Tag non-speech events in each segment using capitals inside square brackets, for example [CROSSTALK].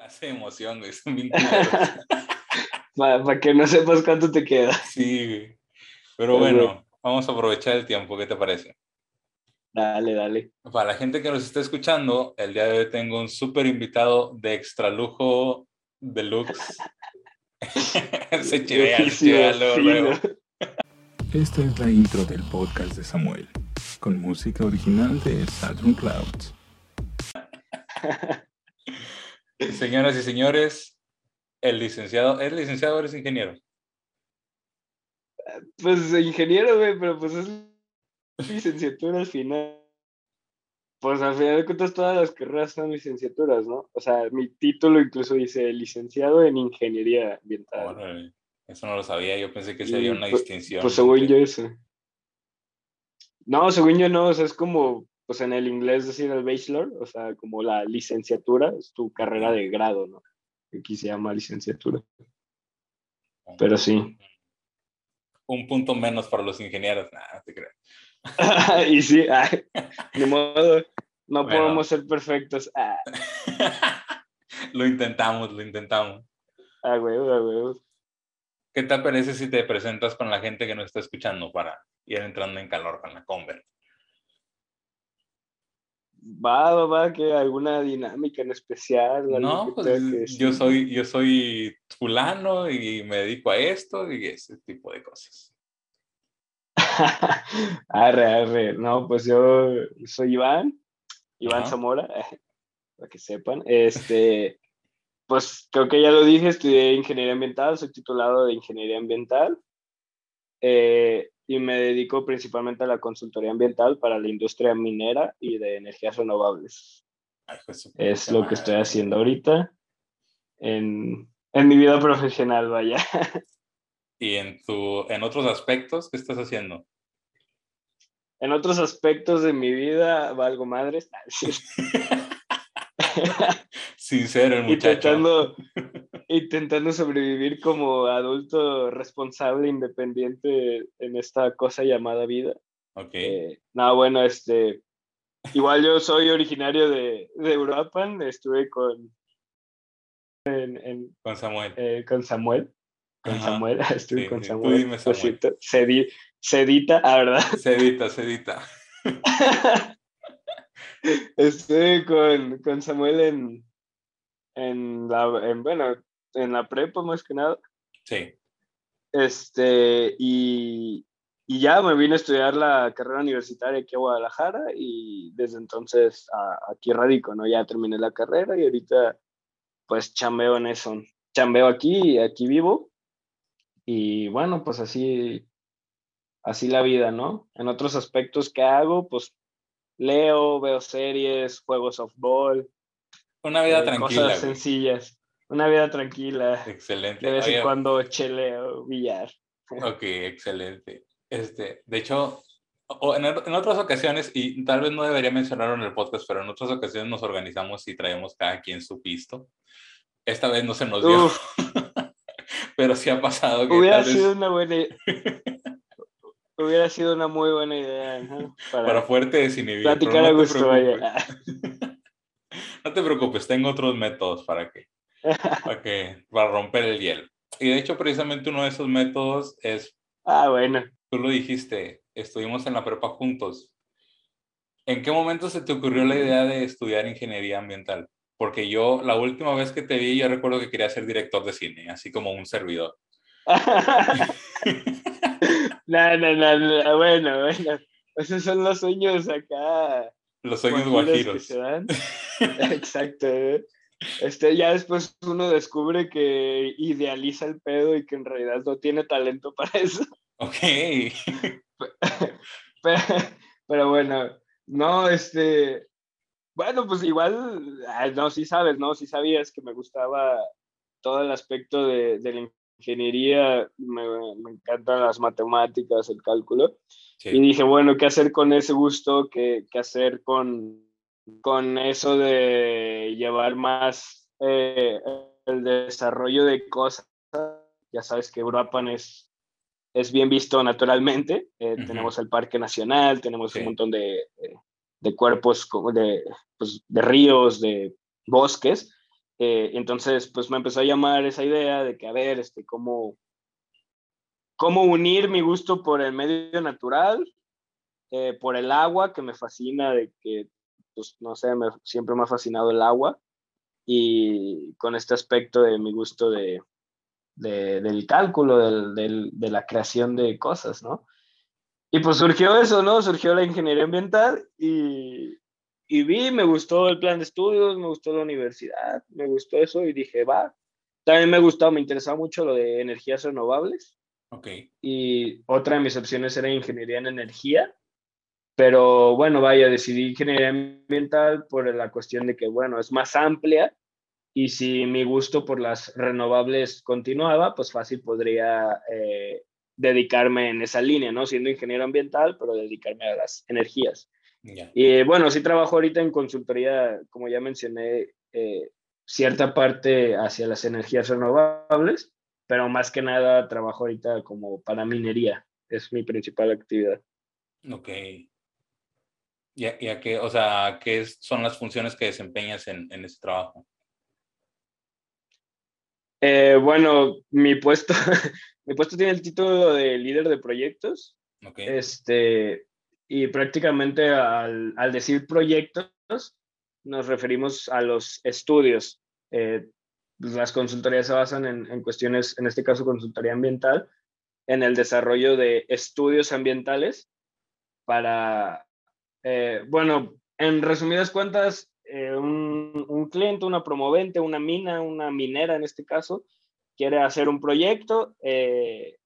Clase de emoción, güey. Son bien [LAUGHS] Para que no sepas cuánto te queda. Sí, güey. Pero bueno, vamos a aprovechar el tiempo. ¿Qué te parece? Dale, dale. Para la gente que nos está escuchando, el día de hoy tengo un súper invitado de extra lujo deluxe. [LAUGHS] Se chivea, se chivea luego, luego. Esta es la intro del podcast de Samuel, con música original de Saturn Clouds. [LAUGHS] Señoras y señores, el licenciado, ¿es licenciado o eres ingeniero? Pues ingeniero, güey, pero pues es licenciatura al final. Pues al final de cuentas todas las carreras son licenciaturas, ¿no? O sea, mi título incluso dice licenciado en ingeniería ambiental. eso no lo sabía, yo pensé que sería una pues, distinción. Pues según yo eso. No, según yo no, o sea, es como, pues en el inglés decir el bachelor, o sea, como la licenciatura, es tu carrera de grado, ¿no? Aquí se llama licenciatura. Pero sí. Un punto menos para los ingenieros, nada, te creo. [LAUGHS] y sí, ni modo, no podemos ser perfectos. Ah. [LAUGHS] lo intentamos, lo intentamos. Ah, huevo, ah, huevo. ¿Qué te parece si te presentas con la gente que nos está escuchando para ir entrando en calor con la Convert? Va, va, va, que alguna dinámica en especial. No, pues yo soy, yo soy fulano y me dedico a esto y ese tipo de cosas. [LAUGHS] arre, arre. No, pues yo soy Iván, Iván Zamora, [LAUGHS] para que sepan. Este, pues creo que ya lo dije, estudié ingeniería ambiental, soy titulado de ingeniería ambiental. Eh, y me dedico principalmente a la consultoría ambiental para la industria minera y de energías renovables. es lo que estoy haciendo ahorita en, en mi vida profesional, vaya. ¿Y en, tu, en otros aspectos qué estás haciendo? En otros aspectos de mi vida valgo madres. [LAUGHS] [LAUGHS] [LAUGHS] Sincero el muchacho. Intentando, intentando sobrevivir como adulto responsable, independiente en esta cosa llamada vida. Ok. Eh, no, bueno, este, igual yo soy originario de, de Uruapan, estuve con, en, con Samuel. Eh, con Samuel. Con Samuel, [LAUGHS] estuve con Samuel. Cedita, ah, ¿verdad? Cedita, Cedita. [LAUGHS] estuve con, con Samuel en, en la, en, bueno, en la prepa más que nada. Sí. Este, y, y ya me vine a estudiar la carrera universitaria aquí a Guadalajara y desde entonces aquí radico, ¿no? Ya terminé la carrera y ahorita pues chambeo en eso. Chambeo aquí, aquí vivo. Y bueno, pues así, así la vida, ¿no? En otros aspectos que hago, pues leo, veo series, juego softball, una vida tranquila. Cosas sencillas. Una vida tranquila. Excelente. De vez en cuando cheleo, billar. Ok, excelente. Este, de hecho, en, en, otras ocasiones, y tal vez no debería mencionarlo en el podcast, pero en otras ocasiones nos organizamos y traemos cada quien su pisto. Esta vez no se nos dio. [LAUGHS] pero sí ha pasado que Hubiera sido una buena [LAUGHS] Hubiera sido una muy buena idea. Para, para fuerte desinhibir. Platicar a gusto, vaya. [LAUGHS] No te preocupes, tengo otros métodos para que, para que, para romper el hielo. Y de hecho, precisamente uno de esos métodos es. Ah, bueno. Tú lo dijiste, estuvimos en la prepa juntos. ¿En qué momento se te ocurrió la idea de estudiar ingeniería ambiental? Porque yo, la última vez que te vi, yo recuerdo que quería ser director de cine, así como un servidor. [LAUGHS] [LAUGHS] no, no, no, bueno, bueno. Esos son los sueños acá los sueños guajiros. [LAUGHS] Exacto. ¿eh? Este, ya después uno descubre que idealiza el pedo y que en realidad no tiene talento [LAUGHS] para eso. Ok. Pero, bueno, no, este, bueno, pues igual, no, sí sabes, ¿no? Sí sabías que me gustaba todo el aspecto de, de la ingeniería, me, me, encantan las matemáticas, el cálculo. Y dije, bueno, ¿qué hacer con ese gusto? ¿Qué, qué hacer con, con eso de llevar más eh, el desarrollo de cosas? Ya sabes que Europa es, es bien visto naturalmente. Eh, tenemos el Parque Nacional, tenemos un montón de, de cuerpos, de, pues, de ríos, de bosques Eh, entonces, pues me empezó a llamar esa idea de que, a ver, este, cómo, cómo unir mi gusto por el medio natural, eh, por el agua, que me fascina, de que, pues, no sé, me, siempre me ha fascinado el agua, y con este aspecto de mi gusto de, del cálculo, del, de la creación de cosas, ¿no? Y pues surgió eso, ¿no? Surgió la ingeniería ambiental y, y vi, me gustó el plan de estudios, me gustó la universidad, me gustó eso y dije, va. También me gustó, me interesaba mucho lo de energías renovables. Ok. Y otra de mis opciones era ingeniería en energía. Pero bueno, vaya, decidí ingeniería ambiental por la cuestión de que, bueno, es más amplia y si mi gusto por las renovables continuaba, pues fácil podría eh, dedicarme en esa línea, ¿no? Siendo ingeniero ambiental, pero dedicarme a las energías. Y bueno, sí trabajo ahorita en consultoría, como ya mencioné, eh, cierta parte hacia las energías renovables, pero más que nada trabajo ahorita como para minería, es mi principal actividad. Ok. ¿Y a, qué, o sea, qué son las funciones que desempeñas en, en ese trabajo? Eh, bueno, mi puesto, [LAUGHS] mi puesto tiene el título de líder de proyectos. Okay. Este, y prácticamente al, al, decir proyectos nos referimos a los estudios. Eh, las consultorías se basan en, en, cuestiones, en este caso consultoría ambiental, en el desarrollo de estudios ambientales para, eh, bueno, en resumidas cuentas, eh, un, un, cliente, una promovente, una mina, una minera en este caso, quiere hacer un proyecto de,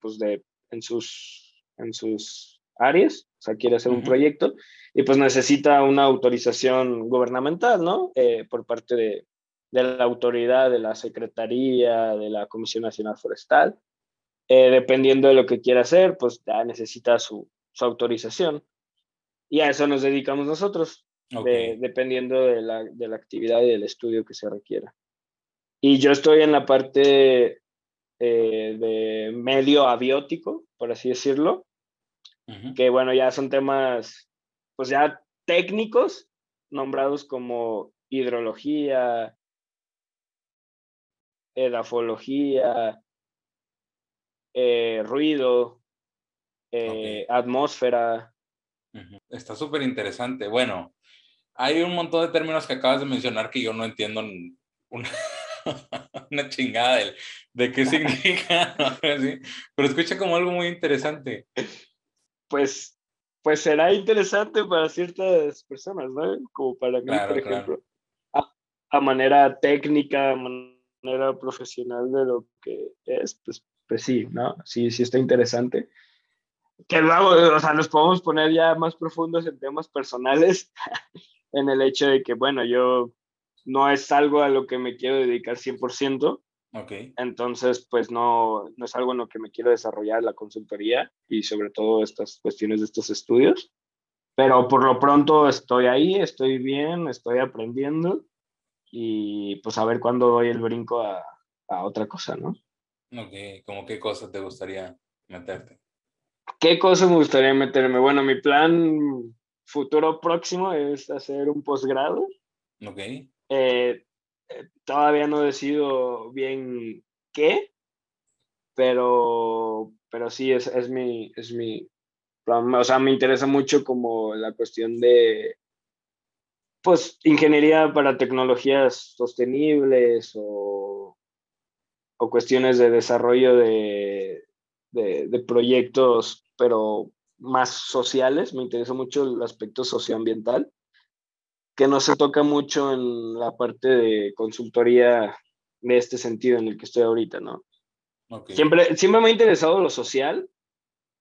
pues de, en, sus, en sus áreas, o sea, quiere hacer un proyecto y pues necesita una autorización gubernamental, ¿no? Eh, por parte de, de, la autoridad, de la Secretaría, de la Comisión Nacional Forestal. dependiendo de lo que quiera hacer, pues ya necesita su, su autorización. Y a eso nos dedicamos nosotros dependiendo de la, de la, actividad y del estudio que se requiera. Y yo estoy en la parte eh, de medio abiótico, por así decirlo, que bueno, ya son temas, pues ya técnicos, nombrados como hidrología, edafología, eh, ruido, eh, atmósfera. Está súper interesante. Bueno, hay un montón de términos que acabas de mencionar que yo no entiendo una, [LAUGHS] una chingada de, de qué [LAUGHS] significa, [LAUGHS] pero escucha como algo muy interesante. Pues, pues será interesante para ciertas personas, ¿no? Como para mí, por ejemplo. A, manera técnica, a manera profesional de lo que es, pues, pues sí, ¿no? Sí, sí está interesante que luego, o sea, nos podemos poner ya más profundos en temas personales, [LAUGHS] en el hecho de que, bueno, yo no es algo a lo que me quiero dedicar 100%. Ok. Entonces, pues no, no es algo en lo que me quiero desarrollar la consultoría y sobre todo estas cuestiones de estos estudios. Pero por lo pronto estoy ahí, estoy bien, estoy aprendiendo y pues a ver cuándo doy el brinco a, a otra cosa, ¿no? Ok, ¿cómo qué cosa te gustaría meterte? ¿Qué cosa me gustaría meterme? Bueno, mi plan futuro próximo es hacer un posgrado. Ok. Eh, eh, todavía no decido bien qué, pero, pero sí, es, es, mi, es mi. O sea, me interesa mucho como la cuestión de, pues, ingeniería para tecnologías sostenibles o, o cuestiones de desarrollo de, de, de proyectos, pero más sociales, me interesa mucho el aspecto socioambiental, que no se toca mucho en la parte de consultoría de este sentido en el que estoy ahorita, ¿no? Siempre, siempre me ha interesado lo social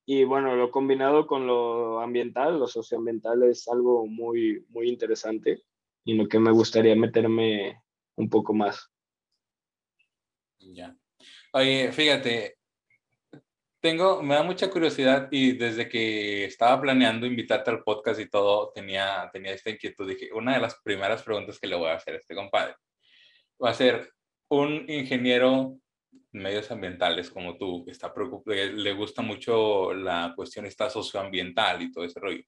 y bueno, lo combinado con lo ambiental, lo socioambiental es algo muy, muy interesante y lo que me gustaría meterme un poco más. Ya. Oye, fíjate, tengo, me da mucha curiosidad y desde que estaba planeando invitarte al podcast y todo, tenía, tenía esta inquietud. Dije, una de las primeras preguntas que le voy a hacer a este compadre va a ser un ingeniero en medios ambientales como tú, que está preocupado, le gusta mucho la cuestión esta socioambiental y todo ese rollo.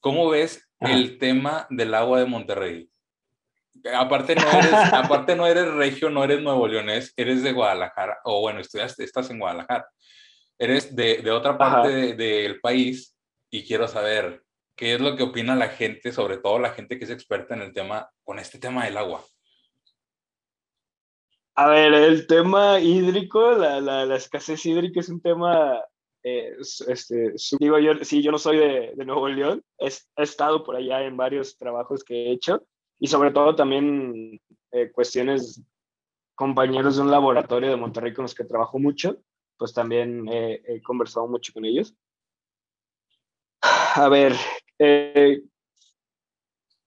¿Cómo ves el tema del agua de Monterrey? Aparte no, eres, [LAUGHS] aparte no eres regio, no eres nuevo leonés, eres de Guadalajara, o bueno, estudiaste, estás en Guadalajara. Eres de, de otra parte del país y quiero saber qué es lo que opina la gente, sobre todo la gente que es experta en el tema, con este tema del agua. A ver, el tema hídrico, la, la, la escasez hídrica es un tema, eh, este, digo yo, sí, yo no soy de, de Nuevo León, he, he, estado por allá en varios trabajos que he hecho y sobre todo también eh, cuestiones, compañeros de un laboratorio de Monterrey con los que trabajo mucho, pues también eh, he conversado mucho con ellos. A ver, eh,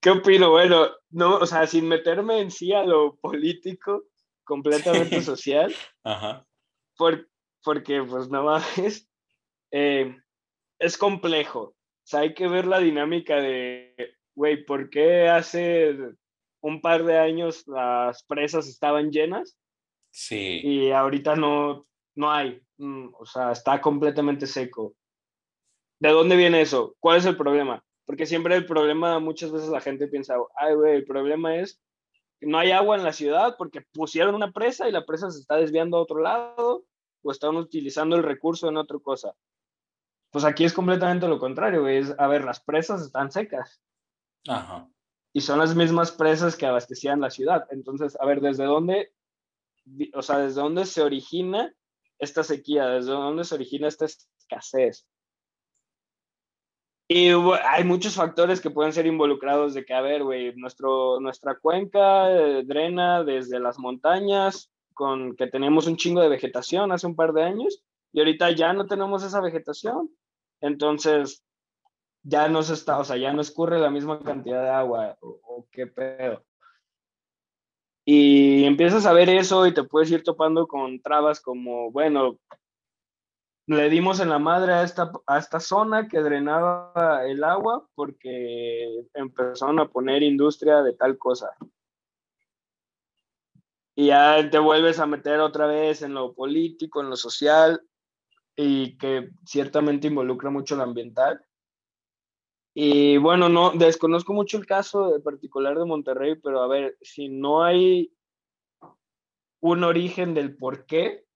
¿qué opino? Bueno, no, o sea, sin meterme en sí a lo político, completamente [LAUGHS] social, Ajá. Por, porque pues nada más eh, es complejo. O sea, hay que ver la dinámica de, güey, ¿por qué hace un par de años las presas estaban llenas? Sí. Y ahorita no, no hay. Mm, o sea, está completamente seco. ¿De dónde viene eso? ¿Cuál es el problema? Porque siempre el problema, muchas veces la gente piensa, ay, güey, el problema es no hay agua en la ciudad porque pusieron una presa y la presa se está desviando a otro lado o están utilizando el recurso en otra cosa. Pues aquí es completamente lo contrario, es, a ver, las presas están secas. Ajá. Y son las mismas presas que abastecían la ciudad. Entonces, a ver, ¿desde dónde, o sea, desde dónde se origina esta sequía? ¿Desde dónde se origina esta escasez? Y hay muchos factores que pueden ser involucrados de que, a ver, nuestra cuenca eh, drena desde las montañas, con que tenemos un chingo de vegetación hace un par de años, y ahorita ya no tenemos esa vegetación. Entonces, ya no se está, o sea, ya no escurre la misma cantidad de agua, o, o qué pedo. Y empiezas a ver eso y te puedes ir topando con trabas como, bueno, le dimos en la madre a esta, a esta zona que drenaba el agua porque empezaron a poner industria de tal cosa. Y ya te vuelves a meter otra vez en lo político, en lo social, y que ciertamente involucra mucho lo ambiental. Y bueno, no desconozco mucho el caso de particular de Monterrey, pero a ver, si no hay un origen del por qué,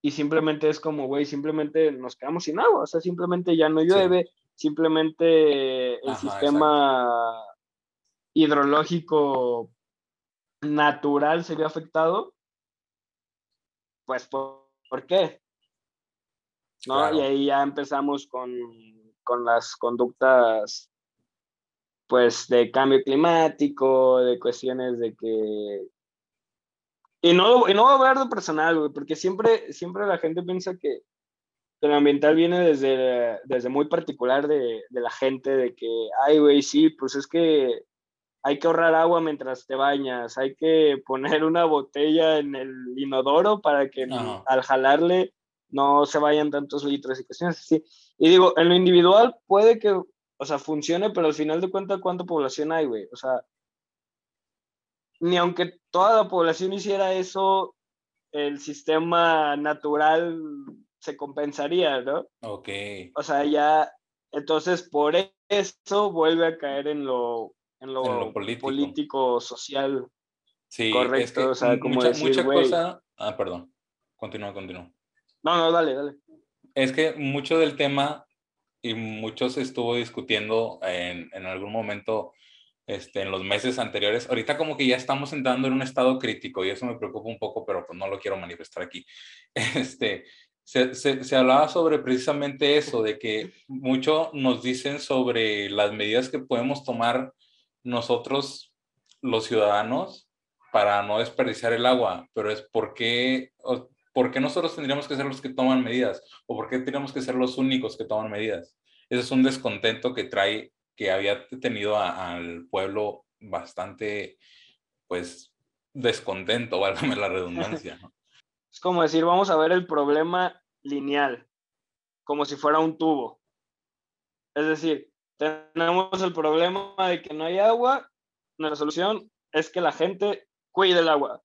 y simplemente es como, güey, simplemente nos quedamos sin agua, o sea, simplemente ya no llueve, sí. simplemente el Ajá, sistema exacto. hidrológico natural se ve afectado, pues, ¿por, ¿por qué? ¿No? Claro. Y ahí ya empezamos con, con las conductas, pues, de cambio climático, de cuestiones de que y no, y no voy a hablar de personal, güey, porque siempre, siempre la gente piensa que, que el ambiental viene desde, desde muy particular de, de la gente, de que, ay, güey, sí, pues es que hay que ahorrar agua mientras te bañas, hay que poner una botella en el inodoro para que al jalarle no se vayan tantos litros y cuestiones así. Y digo, en lo individual puede que, o sea, funcione, pero al final de cuentas, ¿cuánta población hay, güey? O sea, ni aunque toda la población hiciera eso, el sistema natural se compensaría, ¿no? Ok. O sea, ya, entonces por eso vuelve a caer en lo, en lo, En lo político. político, social. Sí, Correcto, es que o sea, como mucha, decir, mucha cosa. Ah, perdón. Continúa, continúa. No, no, dale, dale. Es que mucho del tema y mucho se estuvo discutiendo en, en algún momento este, en los meses anteriores. Ahorita como que ya estamos entrando en un estado crítico y eso me preocupa un poco, pero pues no lo quiero manifestar aquí. [LAUGHS] Este, se, se, se hablaba sobre precisamente eso, de que mucho nos dicen sobre las medidas que podemos tomar nosotros, los ciudadanos, para no desperdiciar el agua, pero es por qué, o- por qué nosotros tendríamos que ser los que toman medidas o por qué tendríamos que ser los únicos que toman medidas. Ese es un descontento que trae, que había tenido a- al pueblo bastante, pues, descontento, [LAUGHS] válgame la redundancia. ¿no? Es como decir, vamos a ver el problema lineal, como si fuera un tubo. Es decir, tenemos el problema de que no hay agua, la solución es que la gente cuide el agua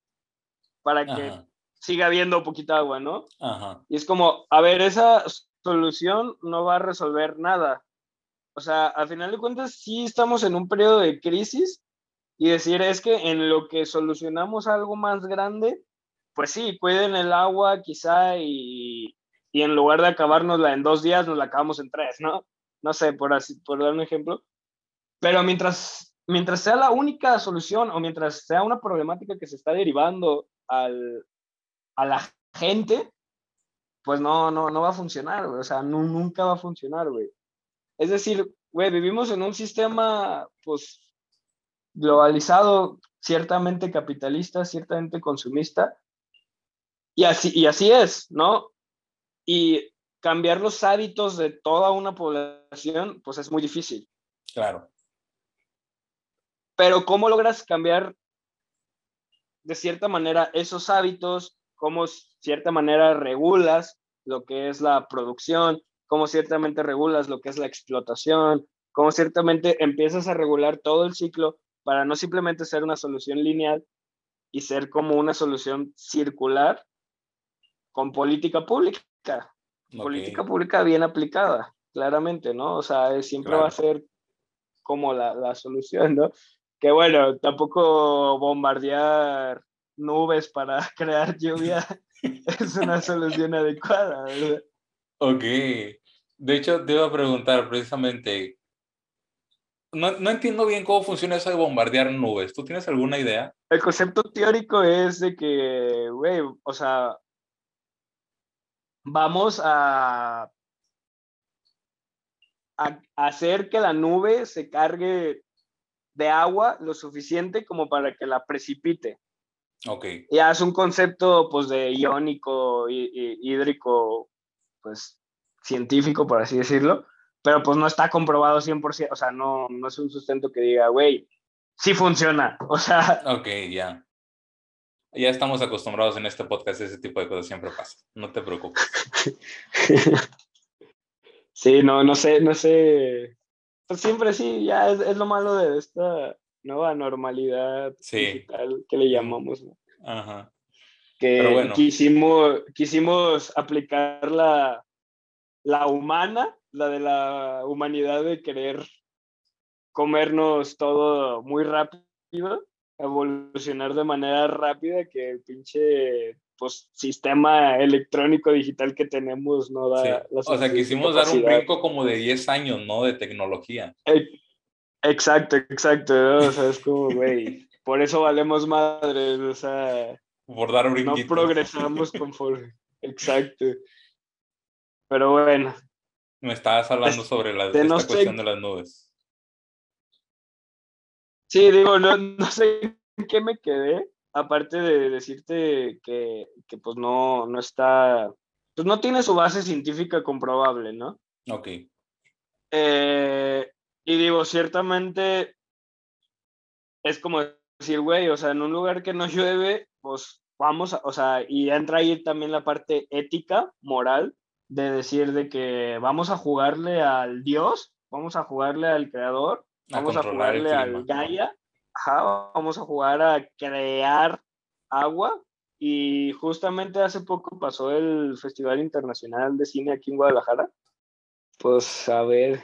para que Ajá, siga habiendo poquita agua, ¿no? ajá, Y es como, a ver, esa solución no va a resolver nada. O sea, al final de cuentas, sí estamos en un periodo de crisis y decir es que en lo que solucionamos algo más grande, pues sí, cuiden el agua quizá y, y en lugar de acabárnosla en dos días, nos la acabamos en tres, ¿no? No sé, por, así, por dar un ejemplo. Pero mientras, mientras sea la única solución o mientras sea una problemática que se está derivando al, a la gente, pues no, no, no va a funcionar, güey. O sea, nunca va a funcionar, güey. Es decir, güey, vivimos en un sistema, pues, globalizado, ciertamente capitalista, ciertamente consumista, y así, y así es, ¿no? Y cambiar los hábitos de toda una población, pues es muy difícil. Claro. Pero ¿cómo logras cambiar de cierta manera esos hábitos? ¿Cómo cierta manera regulas lo que es la producción? ¿Cómo ciertamente regulas lo que es la explotación? ¿Cómo ciertamente empiezas a regular todo el ciclo para no simplemente ser una solución lineal y ser como una solución circular con política pública? Política pública bien aplicada, claramente, ¿no? O sea, siempre va a ser como la, la, solución, ¿no? Que bueno, tampoco bombardear nubes para [LAUGHS] crear lluvia [LAUGHS] es una solución adecuada, ¿verdad? Ok. De hecho, te iba a preguntar precisamente, no, no, entiendo bien cómo funciona eso de bombardear nubes. ¿Tú tienes alguna idea? El concepto teórico es de que, güey, o sea, vamos a, a, hacer que la nube se cargue de agua lo suficiente como para que la precipite. Ok. Ya es un concepto pues de iónico, hídrico, pues científico, por así decirlo, pero pues no está comprobado 100%, o sea, no, no es un sustento que diga, güey, sí funciona, [LAUGHS] o sea... Ok, ya. Ya estamos acostumbrados en este podcast, ese tipo de cosas siempre pasa, no te preocupes. [LAUGHS] sí, no, no sé, no sé. Pues siempre sí, ya es, es lo malo de esta nueva normalidad sí. digital que le llamamos. ¿no? Ajá. Que bueno. quisimos, quisimos aplicar la, la humana, la de la humanidad de querer comernos todo muy rápido evolucionar de manera rápida que el pinche pues, sistema electrónico digital que tenemos no da sí. O sea, quisimos dar un brinco como de 10 años, ¿no? De tecnología. Exacto, exacto. ¿no? O sea, es como, güey, por eso valemos madres, o sea... Por dar un No progresamos [LAUGHS] conforme. Exacto. Pero bueno. Me estabas hablando sobre la, esta no cuestión de las nubes. Sí, digo, no, no sé en qué me quedé, aparte de decirte que, que, pues no, no está, pues no tiene su base científica comprobable, ¿no? Ok. Eh, y digo, ciertamente es como decir, güey, o sea, en un lugar que no [LAUGHS] llueve, pues vamos, a, o sea, y entra ahí también la parte ética, moral, de decir de que vamos a jugarle al Dios, vamos a jugarle al Creador, vamos a jugarle al Gaia, ajá, vamos a jugar a crear agua. Y justamente hace poco pasó el Festival Internacional de Cine aquí en Guadalajara. Pues a ver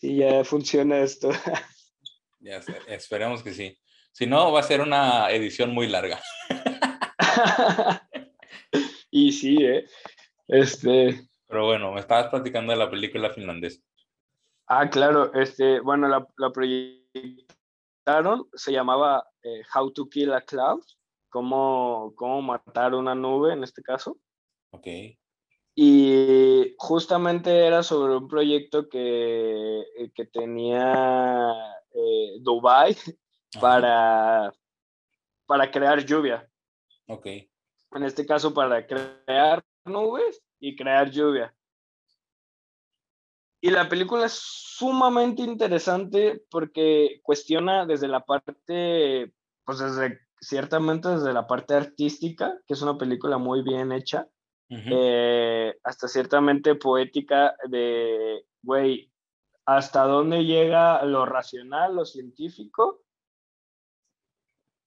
si ya funciona esto. Ya esperemos que sí. Si no, va a ser una edición muy larga. [LAUGHS] y sí, ¿eh? Este... Pero bueno, me estabas platicando de la película finlandesa. Ah, claro, este, bueno, la, la proyectaron, se llamaba eh, How to Kill a Cloud, cómo, cómo matar una nube en este caso. Ok. Y justamente era sobre un proyecto que, que tenía eh, Dubai [LAUGHS] para, para crear lluvia. Ok. En este caso, para crear nubes y crear lluvia. Y la película es sumamente interesante porque cuestiona desde la parte, pues desde, ciertamente desde la parte artística, que es una película muy bien hecha, uh -huh. eh, hasta ciertamente poética de, güey, hasta dónde llega lo racional, lo científico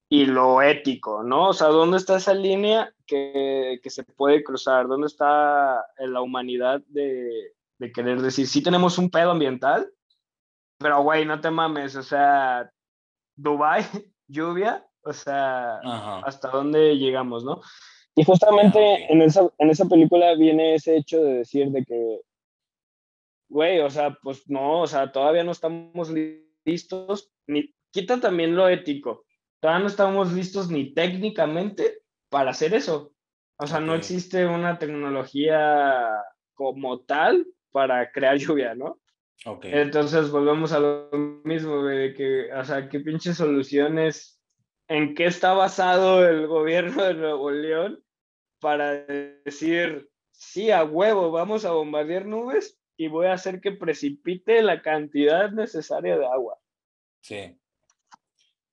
y lo ético, ¿no? O sea, ¿dónde está esa línea que, que se puede cruzar? ¿Dónde está la humanidad de, de querer decir, sí tenemos un pedo ambiental, pero güey, no te mames, o sea, Dubai, [LAUGHS] lluvia, o sea, hasta dónde llegamos, ¿no? Y justamente en, esa, en esa película viene ese hecho de decir de que, güey, o sea, pues no, o sea, todavía no estamos listos, ni quita también lo ético, todavía no estamos listos ni técnicamente para hacer eso. O sea, no existe una tecnología como tal para crear lluvia, ¿no? Okay. Entonces volvemos a lo mismo, de que, o sea, qué pinches soluciones, en qué está basado el gobierno de Nuevo León para decir, sí, a huevo, vamos a bombardear nubes y voy a hacer que precipite la cantidad necesaria de agua. Sí.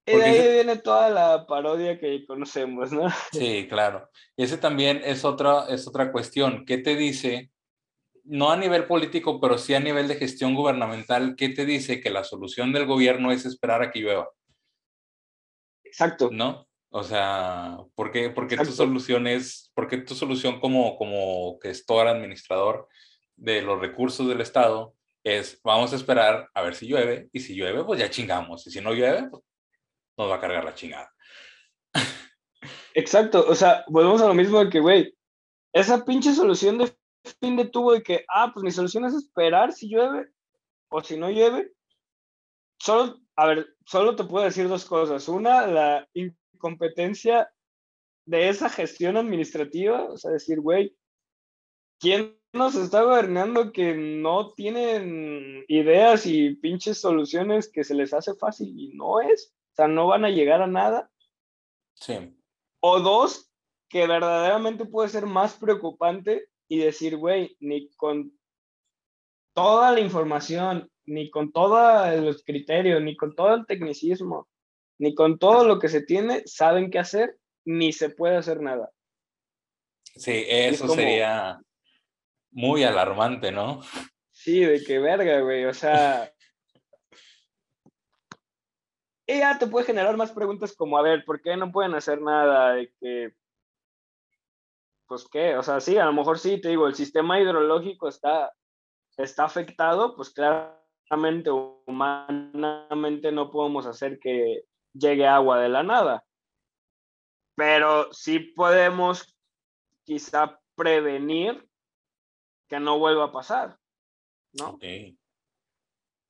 Y de ahí viene toda la parodia que conocemos, ¿no? Sí, claro. Ese también es otra, es otra cuestión. ¿Qué te dice no a nivel político, pero sí a nivel de gestión gubernamental, ¿qué te dice que la solución del gobierno es esperar a que llueva? Exacto. ¿No? O sea, ¿por qué, tu solución es, por qué tu solución como, como gestor, administrador de los recursos del Estado es, vamos a esperar a ver si llueve, y si llueve, pues ya chingamos, y si no llueve, pues nos va a cargar la chingada. Exacto, o sea, volvemos a lo mismo de que, güey, esa pinche solución de fin de tubo de que, ah, pues mi solución es esperar si llueve o si no llueve. Solo, a ver, solo te puedo decir dos cosas. Una, la incompetencia de esa gestión administrativa, o sea, decir, güey, ¿quién nos está gobernando que no tienen ideas y pinches soluciones que se les hace fácil y no es? O sea, no van a llegar a nada. Sí. O dos, que verdaderamente puede ser más preocupante y decir, güey, ni con toda la información, ni con todos los criterios, ni con todo el tecnicismo, ni con todo lo que se tiene, saben qué hacer, ni se puede hacer nada. Sí, eso sería muy alarmante, ¿no? Sí, de qué verga, güey, o sea... [LAUGHS] ya te puede generar más preguntas como, a ver, ¿por qué no pueden hacer nada? De que pues qué, o sea, sí, a lo mejor sí, te digo, el sistema hidrológico está, está afectado, pues claramente, humanamente no podemos hacer que llegue agua de la nada, pero sí podemos quizá prevenir que no vuelva a pasar, ¿no?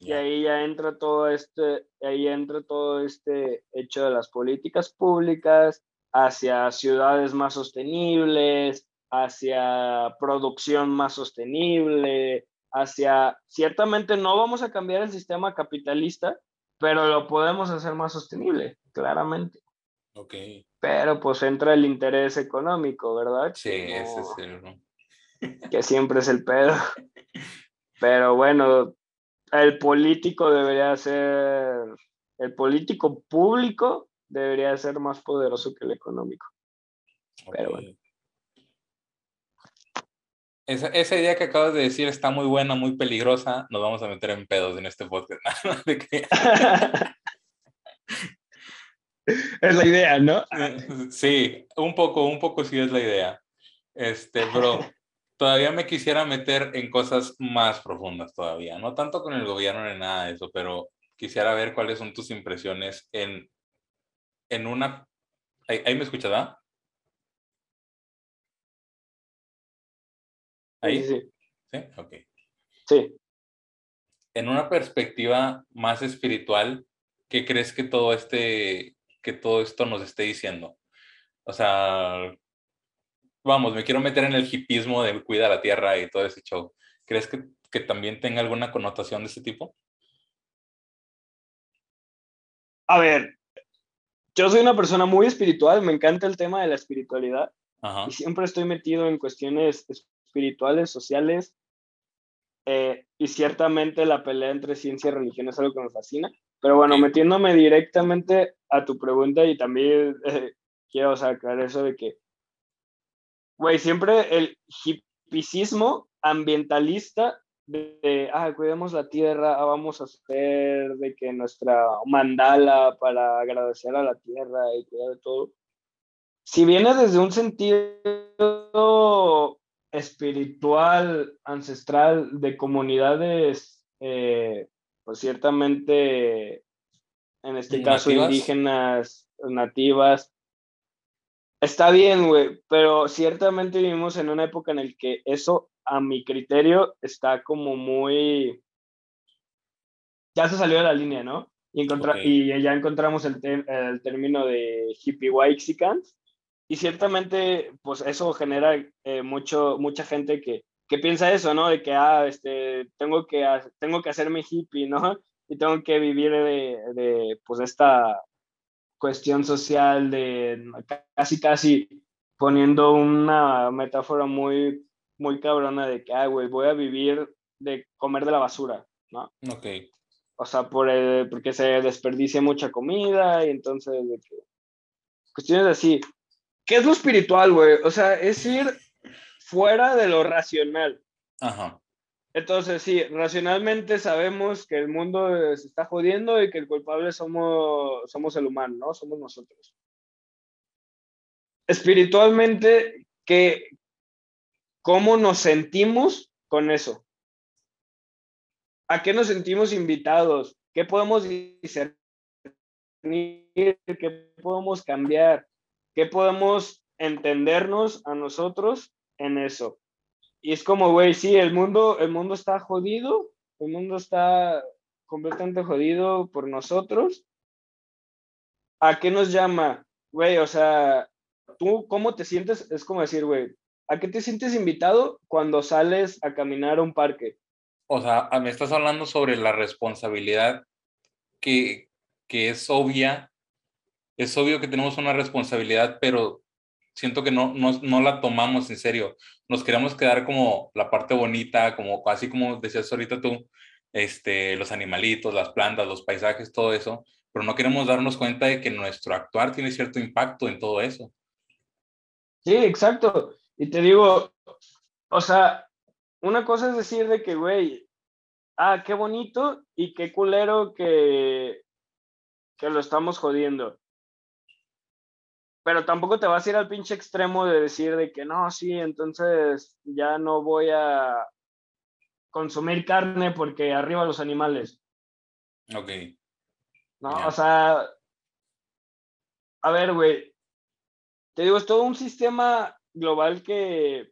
Y ahí ya entra todo este, ahí entra todo este hecho de las políticas públicas, hacia ciudades más sostenibles, hacia producción más sostenible, hacia, ciertamente no vamos a cambiar el sistema capitalista, pero lo podemos hacer más sostenible, claramente. Ok. Pero pues entra el interés económico, ¿verdad? Sí, ese es el... Que siempre es el pedo. Pero bueno, el político debería ser, el político público debería ser más poderoso que el económico. Pero bueno. Esa, esa, idea que acabas de decir está muy buena, muy peligrosa. Nos vamos a meter en pedos en este podcast. [LAUGHS] [LAUGHS] es la idea, ¿no? Sí, un poco, un poco sí es la idea. Este, bro, todavía me quisiera meter en cosas más profundas todavía. No tanto con el gobierno ni nada de eso, pero quisiera ver cuáles son tus impresiones en en una... ¿Ahí, me escuchas, ¿verdad? ¿Ahí? Sí, sí. Ok. Sí. En una perspectiva más espiritual, ¿qué crees que todo este, que todo esto nos esté diciendo? O sea, vamos, me quiero meter en el hipismo de cuida la tierra y todo ese show. ¿Crees que, que también tenga alguna connotación de ese tipo? A ver, yo soy una persona muy espiritual, me encanta el tema de la espiritualidad y siempre estoy metido en cuestiones espirituales, sociales eh, y ciertamente la pelea entre ciencia y religión es algo que me fascina. Pero bueno, metiéndome directamente a tu pregunta y también eh, quiero sacar eso de que, güey, siempre el hipismo ambientalista de, ah, cuidemos la tierra, ah, vamos a hacer de que nuestra mandala para agradecer a la tierra y cuidar de todo. Si viene desde un sentido espiritual, ancestral, de comunidades, eh, pues ciertamente en este caso indígenas, nativas. Está bien, güey, pero ciertamente vivimos en una época en la que eso, a mi criterio, está como muy... Ya se salió de la línea, ¿no? Y, y ya encontramos el, el término de hippie. Y ciertamente, pues eso genera eh, mucho, mucha gente que, que piensa eso, ¿no? De que, ah, este, tengo que, tengo que hacerme hippie, ¿no? [LAUGHS] Y tengo que vivir de, de, pues, esta cuestión social de casi, casi poniendo una metáfora muy, muy cabrona de que, ah, güey, voy a vivir de comer de la basura, ¿no? Ok. O sea, por porque se desperdicia mucha comida y entonces, de que, cuestiones así. ¿Qué es lo espiritual, güey? O sea, es ir fuera de lo racional. Ajá. Entonces, sí, racionalmente sabemos que el mundo se está jodiendo y que el culpable somos, somos el humano, ¿no? Somos nosotros. Espiritualmente, ¿qué, ¿cómo nos sentimos con eso? ¿A qué nos sentimos invitados? ¿Qué podemos discernir? ¿Qué podemos cambiar? ¿Qué podemos entendernos a nosotros en eso? Y es como, güey, sí, el mundo, el mundo está jodido, el mundo está completamente jodido por nosotros. ¿A qué nos llama? Güey, o sea, tú, ¿cómo te sientes? Es como decir, güey, ¿a qué te sientes invitado cuando sales a caminar a un parque? o sea, me estás hablando sobre la responsabilidad que, que es obvia. Es obvio que tenemos una responsabilidad, pero siento que no, no, no, la tomamos en serio. Nos queremos quedar como la parte bonita, como así como decías ahorita tú, este, los animalitos, las plantas, los paisajes, todo eso, pero no queremos darnos cuenta de que nuestro actuar tiene cierto impacto en todo eso. Sí, exacto. Y te digo, o sea, una cosa es decir de que, güey, ah, qué bonito y qué culero que, que lo estamos jodiendo. Pero tampoco te vas a ir al pinche extremo de decir de que no, sí, entonces ya no voy a consumir carne porque arriba los animales. Ok. No, o sea, a ver, güey, te digo, es todo un sistema global que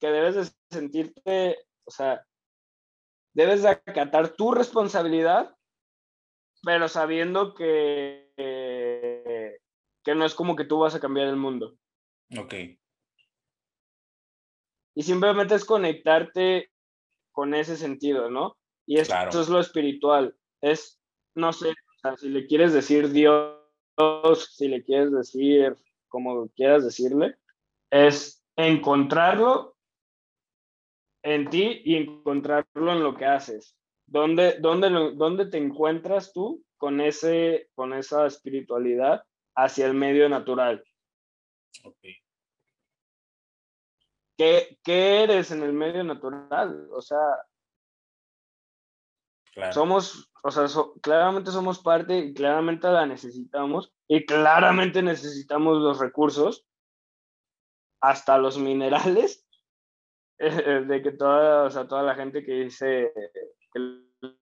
que debes de sentirte, o sea, debes de acatar tu responsabilidad, pero sabiendo que, que no es como que tú vas a cambiar el mundo. Ok. Y simplemente es conectarte con ese sentido, ¿no? Y eso es lo espiritual. Es, no sé, si le quieres decir Dios, si le quieres decir como quieras decirle, es encontrarlo en ti y encontrarlo en lo que haces. ¿Dónde, dónde, dónde te encuentras tú con, ese, con esa espiritualidad hacia el medio natural? Okay. ¿Qué, ¿Qué, eres en el medio natural? O sea, somos, o sea, claramente somos parte y claramente la necesitamos y claramente necesitamos los recursos, hasta los minerales, [LAUGHS] de que toda, o sea, toda la gente que dice que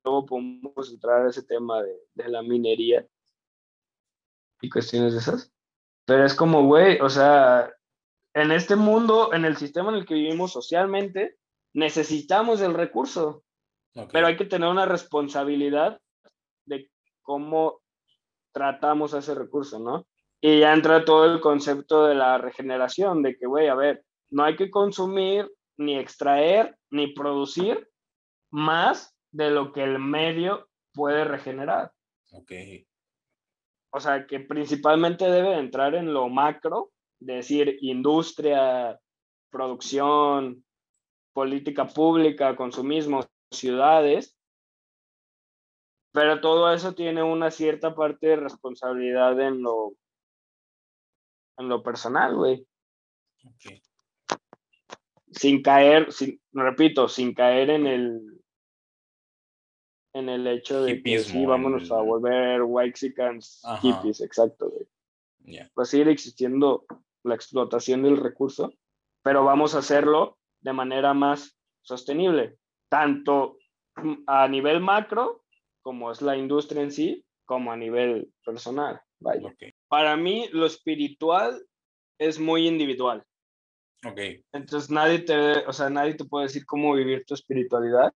luego podemos entrar a ese tema de, de la minería y cuestiones de esas. Pero es como, güey, o sea, en este mundo, en el sistema en el que vivimos socialmente, necesitamos el recurso. Pero hay que tener una responsabilidad de cómo tratamos ese recurso, ¿no? Y ya entra todo el concepto de la regeneración, de que, güey, a ver, no hay que consumir ni extraer ni producir más de lo que el medio puede regenerar. Ok. O sea, que principalmente debe entrar en lo macro, decir, industria, producción, política pública, consumismo, ciudades, pero todo eso tiene una cierta parte de responsabilidad en lo, en lo personal, güey. Okay sin caer, sin, repito, sin caer en el en el hecho de que sí, vámonos a volver Waxicans hippies, exacto, Va a seguir existiendo la explotación del recurso, pero vamos a hacerlo de manera más sostenible, tanto a nivel macro, como es la industria en sí, como a nivel personal. Vaya. Ok. Para mí, lo espiritual es muy individual. Ok. Entonces nadie te, o sea, nadie te puede decir cómo vivir tu espiritualidad.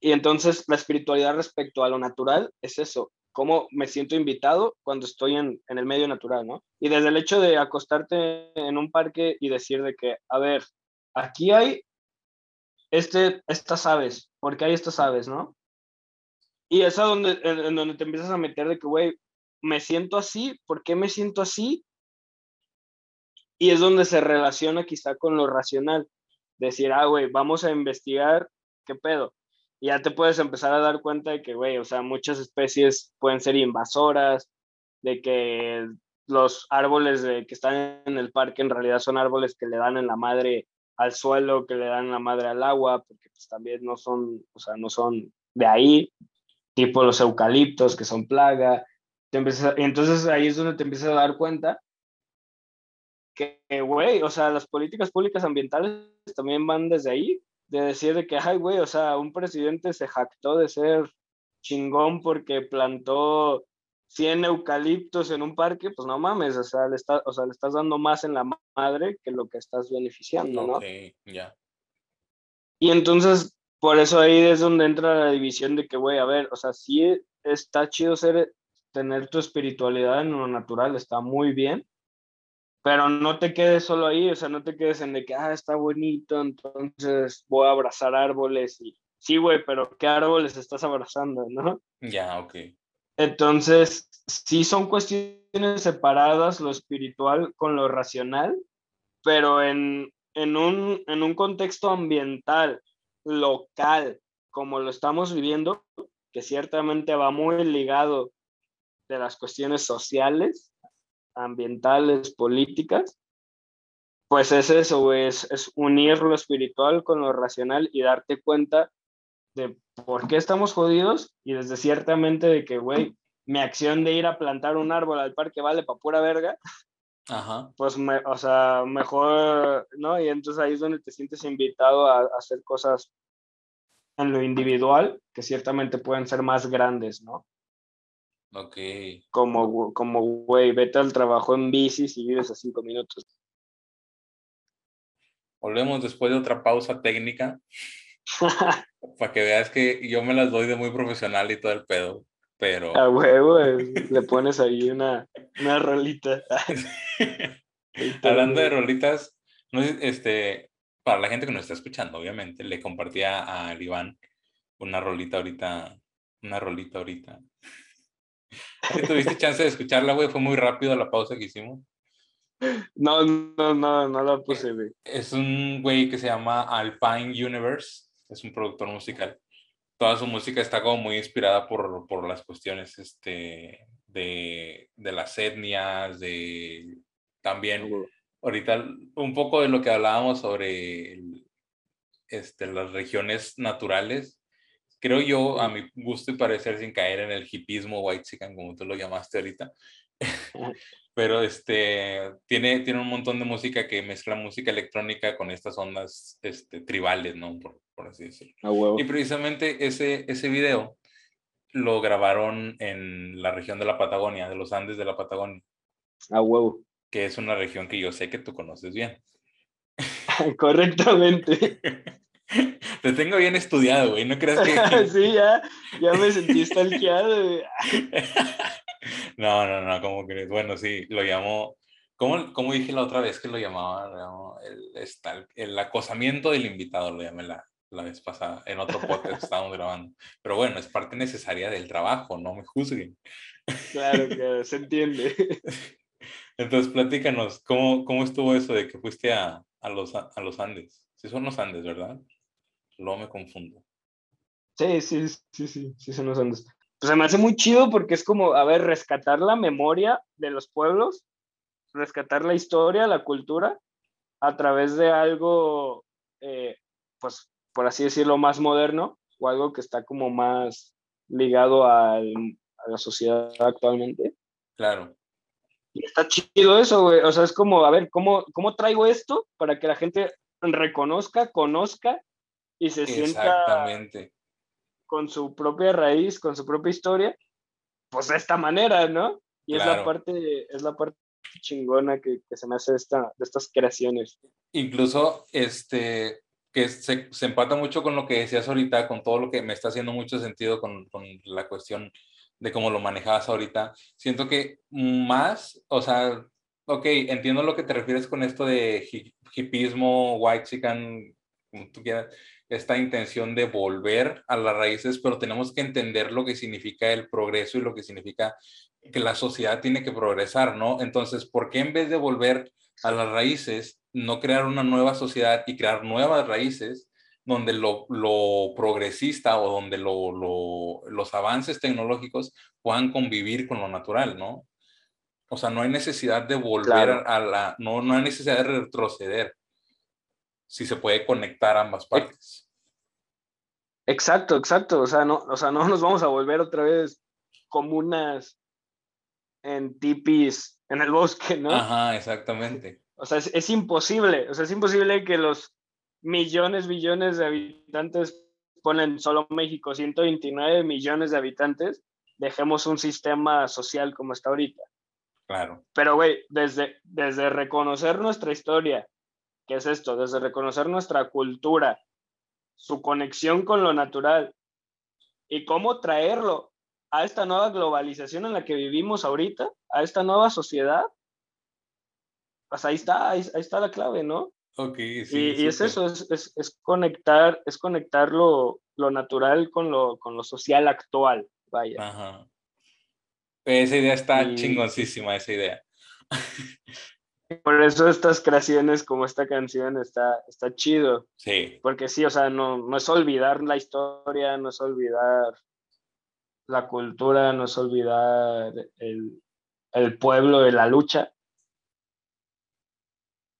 Y entonces la espiritualidad respecto a lo natural es eso, cómo me siento invitado cuando estoy en, en el medio natural, ¿no? Y desde el hecho de acostarte en un parque y decir de que, a ver, aquí hay este, estas aves, porque hay estas aves, ¿no? Y es a donde, en, donde te empiezas a meter de que, güey, me siento así, ¿por qué me siento así? Y es donde se relaciona quizá con lo racional. Decir, ah, güey, vamos a investigar qué pedo. Ya te puedes empezar a dar cuenta de que, güey, o sea, muchas especies pueden ser invasoras, de que los árboles que están en el parque en realidad son árboles que le dan en la madre al suelo, que le dan en la madre al agua, porque pues también no son, o sea, no son de ahí, tipo los eucaliptos que son plaga. Te empiezas, entonces ahí es donde te empiezas a dar cuenta que, güey, o sea, las políticas públicas ambientales también van desde ahí, de decir de que, ay, güey, o sea, un presidente se jactó de ser chingón porque plantó 100 eucaliptos en un parque, pues no mames, o sea, le, está, o sea, le estás dando más en la madre que lo que estás beneficiando, ¿no? Ok, ya. Y entonces, por eso ahí es donde entra la división de que, güey, a ver, o sea, sí está chido ser, tener tu espiritualidad en lo natural, está muy bien, pero no te quedes solo ahí, o sea, no te quedes en de que, ah, está bonito, entonces voy a abrazar árboles y, sí, güey, pero ¿qué árboles estás abrazando, no? Ya, ok. Entonces, sí son cuestiones separadas lo espiritual con lo racional, pero en, en, un, en un contexto ambiental, local, como lo estamos viviendo, que ciertamente va muy ligado de las cuestiones sociales, ambientales, políticas, pues es eso, güey, es, es unir lo espiritual con lo racional y darte cuenta de por qué estamos jodidos y desde ciertamente de que, güey, mi acción de ir a plantar un árbol al parque vale para pura verga, Ajá. pues, me, o sea, mejor, ¿no? Y entonces ahí es donde te sientes invitado a, a hacer cosas en lo individual que ciertamente pueden ser más grandes, ¿no? Ok. Como, como, güey, vete al trabajo en bici si vives a cinco minutos. Volvemos después de otra pausa técnica [LAUGHS] para que veas que yo me las doy de muy profesional y todo el pedo, pero A huevo, le pones ahí una, una rolita. [LAUGHS] hablando de rolitas, no este, para la gente que nos está escuchando, obviamente, le compartía a Iván una rolita ahorita, una rolita ahorita. [LAUGHS] ¿Sí ¿Tuviste chance de escucharla, güey? Fue muy rápido la pausa que hicimos. No, no, no, no la puse, güey. Es un güey que se llama Alpine Universe, es un productor musical. Toda su música está como muy inspirada por, por las cuestiones este, de, de las etnias, de también ahorita un poco de lo que hablábamos sobre el- este, las regiones naturales. Creo yo, a mi gusto y parecer, sin caer en el hipismo white chican, como tú lo llamaste ahorita, [LAUGHS] pero este, tiene, tiene un montón de música que mezcla música electrónica con estas ondas este, tribales, ¿no? Por, por así decirlo. Y precisamente ese, ese video lo grabaron en la región de la Patagonia, de los Andes de la Patagonia, A huevo. que es una región que yo sé que tú conoces bien. [LAUGHS] Correctamente. [LAUGHS] [LAUGHS] Te tengo bien estudiado, güey, no creas que... [LAUGHS] sí, ya, ya me sentí [LAUGHS] stalkeado, güey. No, no, no, ¿cómo crees? Bueno, sí, lo llamó... ¿Cómo, cómo dije la otra vez que lo llamaba? Lo llamó El, el acosamiento del invitado, lo llamé la, la vez pasada, en otro podcast que estábamos grabando. Pero bueno, es parte necesaria del trabajo, no me juzguen. Claro, claro, se entiende. Entonces, platícanos, ¿cómo, cómo estuvo eso de que fuiste a, a, los, a los Andes? Sí son los Andes, ¿verdad? Luego me confundo. Sí, sí, sí, sí, sí, son los Andes. Pues se me hace muy chido porque es como, a ver, rescatar la memoria de los pueblos, rescatar la historia, la cultura, a través de algo, eh, pues, por así decirlo, más moderno o algo que está como más ligado al- a la sociedad actualmente. Claro, Y está chido eso, güey. O sea, es como, a ver, ¿cómo, ¿cómo traigo esto para que la gente reconozca, conozca y se sienta con su propia raíz, con su propia historia? pues de esta manera, ¿no? Y es la Claro. parte, es la parte chingona que, que se me hace esta, de estas creaciones. Incluso, este, que se, se empata mucho con lo que decías ahorita, con todo lo que me está haciendo mucho sentido con, con la cuestión de cómo lo manejabas ahorita. Siento que más, o sea, ok, entiendo lo que te refieres con esto de hi- hipismo, white chican, como tú quieras, esta intención de volver a las raíces, pero tenemos que entender lo que significa el progreso y lo que significa que la sociedad tiene que progresar, ¿no? Entonces, ¿por qué en vez de volver a las raíces, no crear una nueva sociedad y crear nuevas raíces donde lo, lo progresista o donde lo, lo- los avances tecnológicos puedan convivir con lo natural, ¿no? O sea, no hay necesidad de volver Claro. a la, no, no hay necesidad de retroceder si se puede conectar ambas partes. Exacto, exacto. O sea, no, o sea, no [LAUGHS] nos vamos a volver otra vez comunas en tipis en el bosque, ¿no? Ajá, exactamente. O sea, es, es imposible. O sea, es imposible que los millones, billones de habitantes, ponen solo México, 129 millones de habitantes, dejemos un sistema social como está ahorita. Claro. Pero, güey, desde, desde reconocer nuestra historia, ¿qué es esto? Desde reconocer nuestra cultura, su conexión con lo natural y cómo traerlo a esta nueva globalización en la que vivimos ahorita, a esta nueva sociedad, pues ahí está, ahí, ahí está la clave, ¿no? Ok, y, sí. y es eso, es, es, es conectar, es conectar lo, lo natural con lo, con lo social actual, vaya. Ajá. Esa idea está Y- chingoncísima, esa idea. [LAUGHS] Por eso estas creaciones como esta canción está, está chido. Sí, Porque sí, o sea, no, no es olvidar la historia, no es olvidar la cultura, no es olvidar el, el pueblo de la lucha,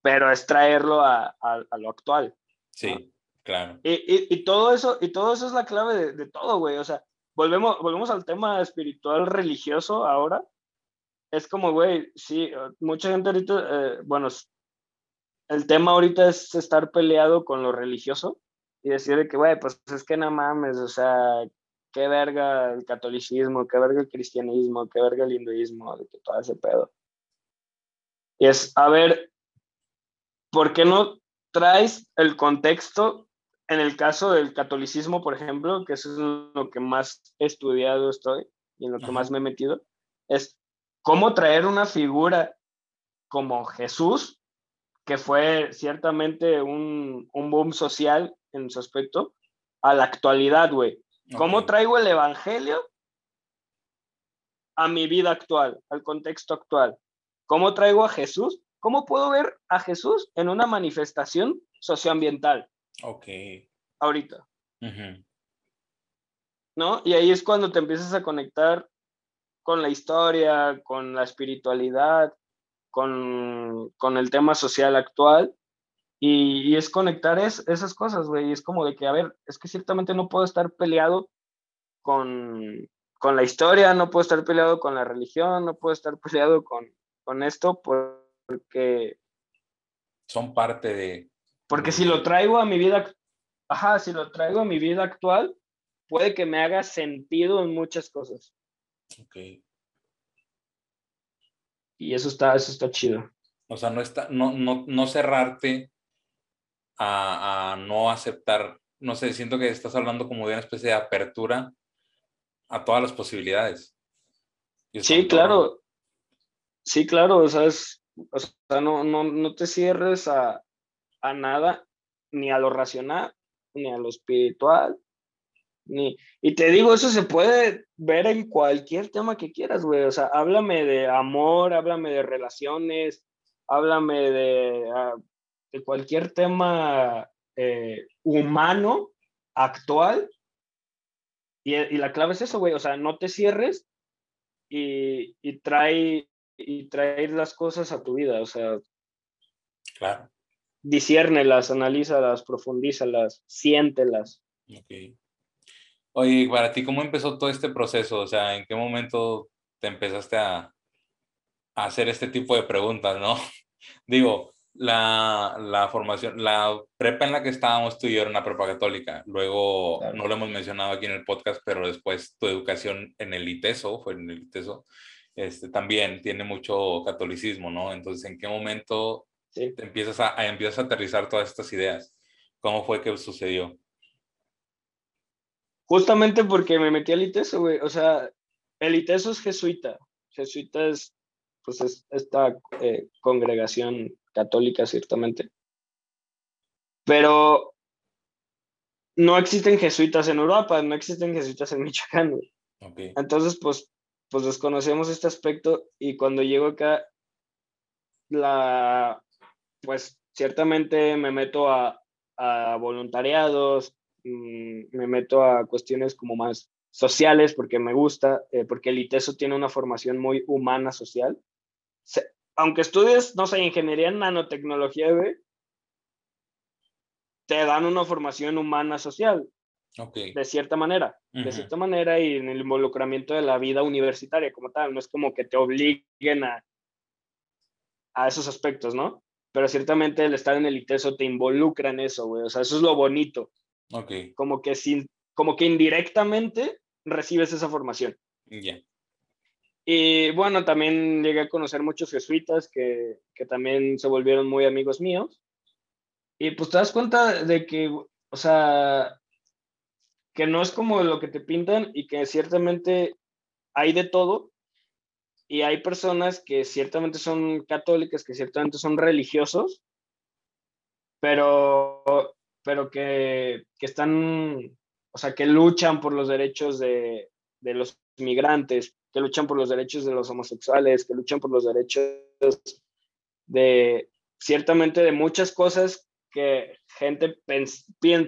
pero es traerlo a, a- a lo actual. sí, claro. Y, y- y todo eso, y todo eso es la clave de, de todo, güey. O sea, volvemos, volvemos al tema espiritual religioso ahora. Es como, güey, sí, eh, mucha gente ahorita, eh, bueno, el tema ahorita es estar peleado con lo religioso y decir de que, güey, pues es que no mames, o sea, qué verga el catolicismo, qué verga el cristianismo, qué verga el hinduismo, de que todo ese pedo. Y es, a ver, ¿por qué no traes el contexto en el caso del catolicismo, por ejemplo, que eso es lo que más he estudiado estoy y en lo que más me he metido, es cómo traer una figura como Jesús, que fue ciertamente un, un boom social en su aspecto, a la actualidad, güey. ¿Cómo traigo el evangelio a mi vida actual, al contexto actual? ¿Cómo traigo a Jesús? ¿Cómo puedo ver a Jesús en una manifestación socioambiental Ok. ahorita? ¿No? Y ahí es cuando te empiezas a conectar con la historia, con la espiritualidad, con, con el tema social actual. Y, y es conectar es- esas cosas, güey. Y es como de que, a ver, es que ciertamente no puedo estar peleado con, con la historia, no puedo estar peleado con la religión, no puedo estar peleado con, con esto por- porque, Son parte de... porque si lo traigo a mi vida, ajá, si lo traigo a mi vida actual, puede que me haga sentido en muchas cosas. Ok. Y eso está, eso está chido. O sea, no, está, no, no, no cerrarte a, a no aceptar, no sé, siento que estás hablando como de una especie de apertura a todas las posibilidades. Sí, claro. Sí, claro, o sea, es- o sea no, no, no te cierres a, a nada, ni a lo racional, ni a lo espiritual, ni... Y te digo, eso se puede ver en cualquier tema que quieras, güey. O sea, háblame de amor, háblame de relaciones, háblame de, ah, de cualquier tema eh, humano, actual. Y, y la clave es eso, güey. O sea, no te cierres y, y trae y traer las cosas a tu vida, o sea, Claro. disciérnelas, analízalas, profundízalas, siéntelas. Ok. Oye, para ti, ¿cómo empezó todo este proceso? O sea, ¿en qué momento te empezaste a, a hacer este tipo de preguntas, no? [LAUGHS] Digo, la, la, formación, la prepa en la que estábamos tú y yo era una prepa católica. Luego, no lo hemos mencionado aquí en el podcast, pero después tu educación en el ITESO, fue en el ITESO, este, también tiene mucho catolicismo, ¿no? Entonces, ¿en qué momento empiezas, a, empiezas a aterrizar todas estas ideas? ¿Cómo fue que sucedió? Justamente porque me metí al ITESO, güey. O sea, el ITESO es jesuita. Jesuita es, pues, es esta eh, congregación católica, ciertamente. Pero no existen jesuitas en Europa, no existen jesuitas en Michoacán. Entonces, pues, pues desconocemos este aspecto y cuando llego acá, la, pues ciertamente me meto a, a voluntariados, me meto a cuestiones como más sociales porque me gusta, eh, porque el ITESO tiene una formación muy humana social aunque estudies, no sé, ingeniería en nanotecnología, te dan una formación humana social. De cierta manera, de cierta manera y en el involucramiento de la vida universitaria como tal, no es como que te obliguen a, a esos aspectos, ¿no? Pero ciertamente el estar en el ITESO te involucra en eso, güey, o sea, eso es lo bonito. Ok. Como que, sin, como que indirectamente recibes esa formación. Ya. Y bueno, también llegué a conocer muchos jesuitas que, que también se volvieron muy amigos míos. Y pues te das cuenta de que, o sea, que no es como lo que te pintan y que ciertamente hay de todo. Y hay personas que ciertamente son católicas, que ciertamente son religiosos, pero, pero que, que están, o sea, que luchan por los derechos de, de los migrantes, que luchan por los derechos de los homosexuales, que luchan por los derechos de ciertamente de muchas cosas que gente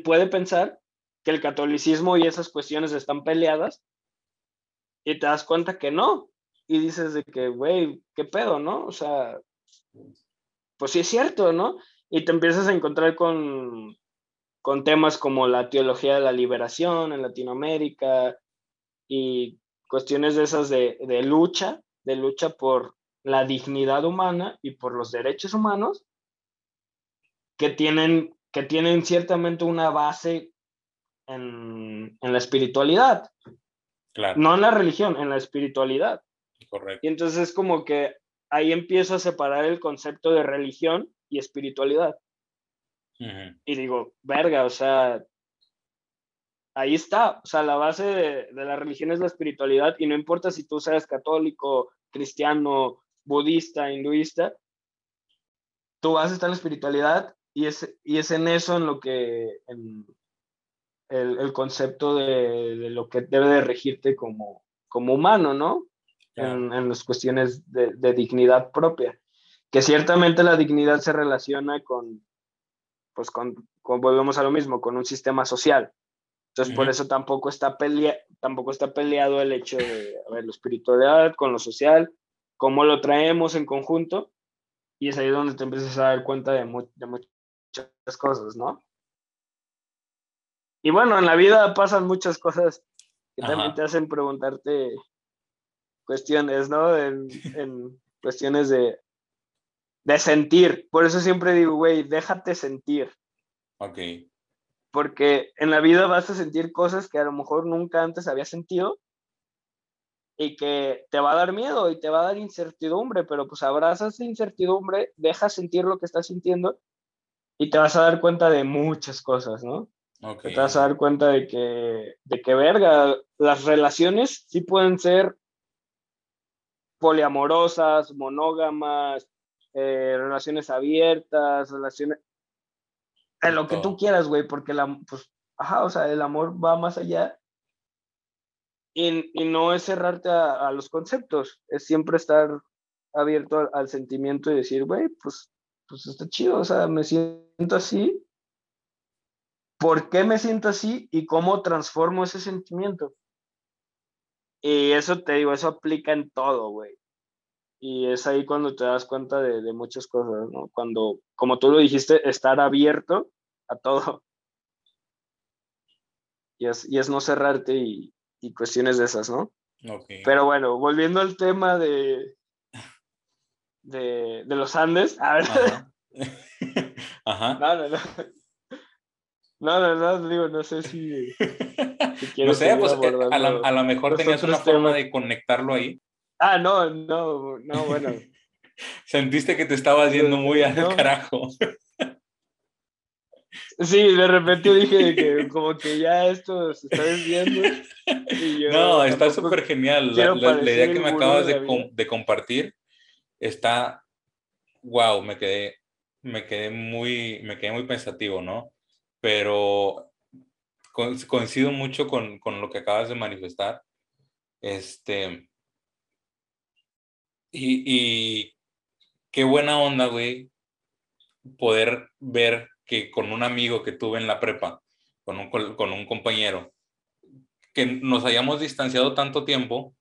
puede pensar que el catolicismo y esas cuestiones están peleadas y te das cuenta que no. Y dices de que, güey, ¿qué pedo, no? O sea, pues sí es cierto, ¿no? Y te empiezas a encontrar con, con temas como la teología de la liberación en Latinoamérica y cuestiones de esas de, de lucha, de lucha por la dignidad humana y por los derechos humanos, que tienen, que tienen ciertamente una base en, en la espiritualidad. Claro. No en la religión, en la espiritualidad. Correcto. Y entonces es como que ahí empiezo a separar el concepto de religión y espiritualidad. Y digo, verga, o sea, ahí está, o sea, la base de, la religión es la espiritualidad y no importa si tú seas católico, cristiano, budista, hinduista, tú vas a estar en la espiritualidad y es, y es en eso en lo que, en el, concepto de, lo que debe de regirte como, como humano, ¿no? En, en, las cuestiones de, de, dignidad propia, que ciertamente la dignidad se relaciona con, pues con, con, volvemos a lo mismo, con un sistema social. Entonces, por eso tampoco está, pelea tampoco está peleado el hecho de, a ver, lo espiritualidad con lo social, cómo lo traemos en conjunto, y es ahí donde te empiezas a dar cuenta de, de muchas cosas, ¿no? Y bueno, en la vida pasan muchas cosas que también te hacen preguntarte cuestiones, ¿no? En, en cuestiones de, de sentir. Por eso siempre digo, güey, déjate sentir. Ok porque en la vida vas a sentir cosas que a lo mejor nunca antes habías sentido y que te va a dar miedo y te va a dar incertidumbre, pero pues abrazas esa incertidumbre, dejas sentir lo que estás sintiendo y te vas a dar cuenta de muchas cosas, ¿no? Te vas a dar cuenta de que, de que, verga, las relaciones sí pueden ser poliamorosas, monógamas, eh, relaciones abiertas, relaciones, en lo que tú quieras, güey, porque la, pues, ajá, o sea, el amor va más allá y, y no es cerrarte a, a, los conceptos, es siempre estar abierto al, sentimiento y decir, güey, pues, pues está chido, o sea, me siento así, ¿por qué me siento así y cómo transformo ese sentimiento? Y eso te digo, eso aplica en todo, güey. Y es ahí cuando te das cuenta de, de, muchas cosas, ¿no? Cuando, como tú lo dijiste, estar abierto a todo. [LAUGHS] Y es, y es no cerrarte y, y, cuestiones de esas, ¿no? Okay. Pero bueno, volviendo al tema de, de, de los Andes, a ver, Ajá. [LAUGHS] [LAUGHS] No, no, no. No, no, no, digo, no sé si. si No sé, pues eh, a lo, abordando a lo mejor tenías una forma de conectarlo ahí. Ah, no, no, no, bueno. [LAUGHS] Sentiste que te estabas yendo muy al No. carajo. [LAUGHS] Sí, de repente dije que como que ya esto se está desviando. y yo No, está súper genial. La, idea que me acabas de de, com- compartir está, wow, me quedé, me quedé muy, me quedé muy pensativo, ¿no? Pero co- coincido mucho con, con lo que acabas de manifestar. Este, y, qué buena onda, güey, poder ver que con un amigo que tuve en la prepa, con un, con un compañero, que nos hayamos distanciado tanto tiempo,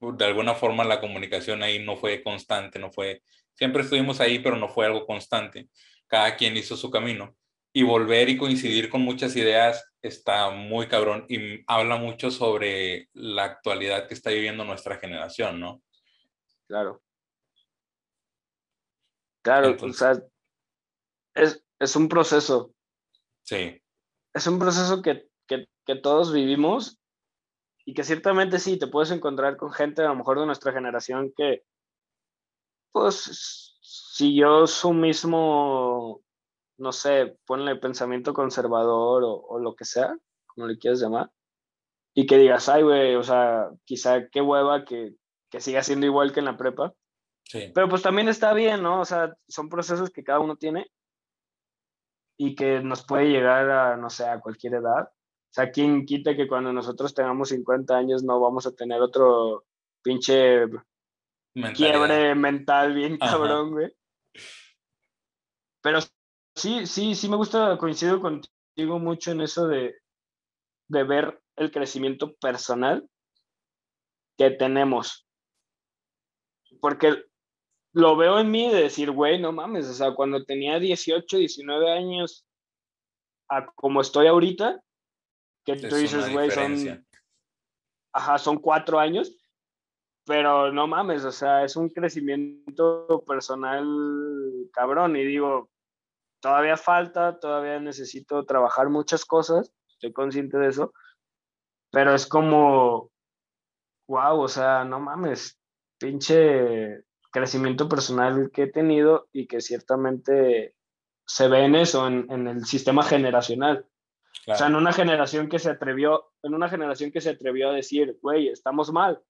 de alguna forma la comunicación ahí no fue constante, no fue, siempre estuvimos ahí, pero no fue algo constante. Cada quien hizo su camino. Y volver y coincidir con muchas ideas está muy cabrón y habla mucho sobre la actualidad que está viviendo nuestra generación, ¿no? Claro. Claro, Entonces- o sea, es, es un proceso. Sí, Es un proceso que, que, que todos vivimos y que ciertamente sí, te puedes encontrar con gente a lo mejor de nuestra generación que pues siguió su mismo, no sé, ponle pensamiento conservador o, o lo que sea, como le quieras llamar, y que digas, ay, güey, o sea, quizá qué hueva que, que siga siendo igual que en la prepa, sí, pero pues también está bien, ¿no? O sea, son procesos que cada uno tiene y que nos puede llegar a, no sé, a cualquier edad. O sea, ¿quién quita que cuando nosotros tengamos 50 años no vamos a tener otro pinche mentalidad. quiebre mental bien Ajá. cabrón, güey? Pero sí, sí, sí me gusta, coincido contigo mucho en eso de, de ver el crecimiento personal que tenemos. Porque lo veo en mí de decir, güey, no mames, o sea, cuando tenía 18, 19 años, a como estoy ahorita, que Es tú dices, güey, son, ajá, son cuatro años, pero no mames, o sea, es un crecimiento personal cabrón y digo, todavía falta, todavía necesito trabajar muchas cosas, estoy consciente de eso, pero es como, wow, o sea, no mames, pinche crecimiento personal que he tenido y que ciertamente se ve en eso, en, en el sistema generacional. O sea, en Claro. una generación que se atrevió, en una generación que se atrevió a decir, güey, estamos mal.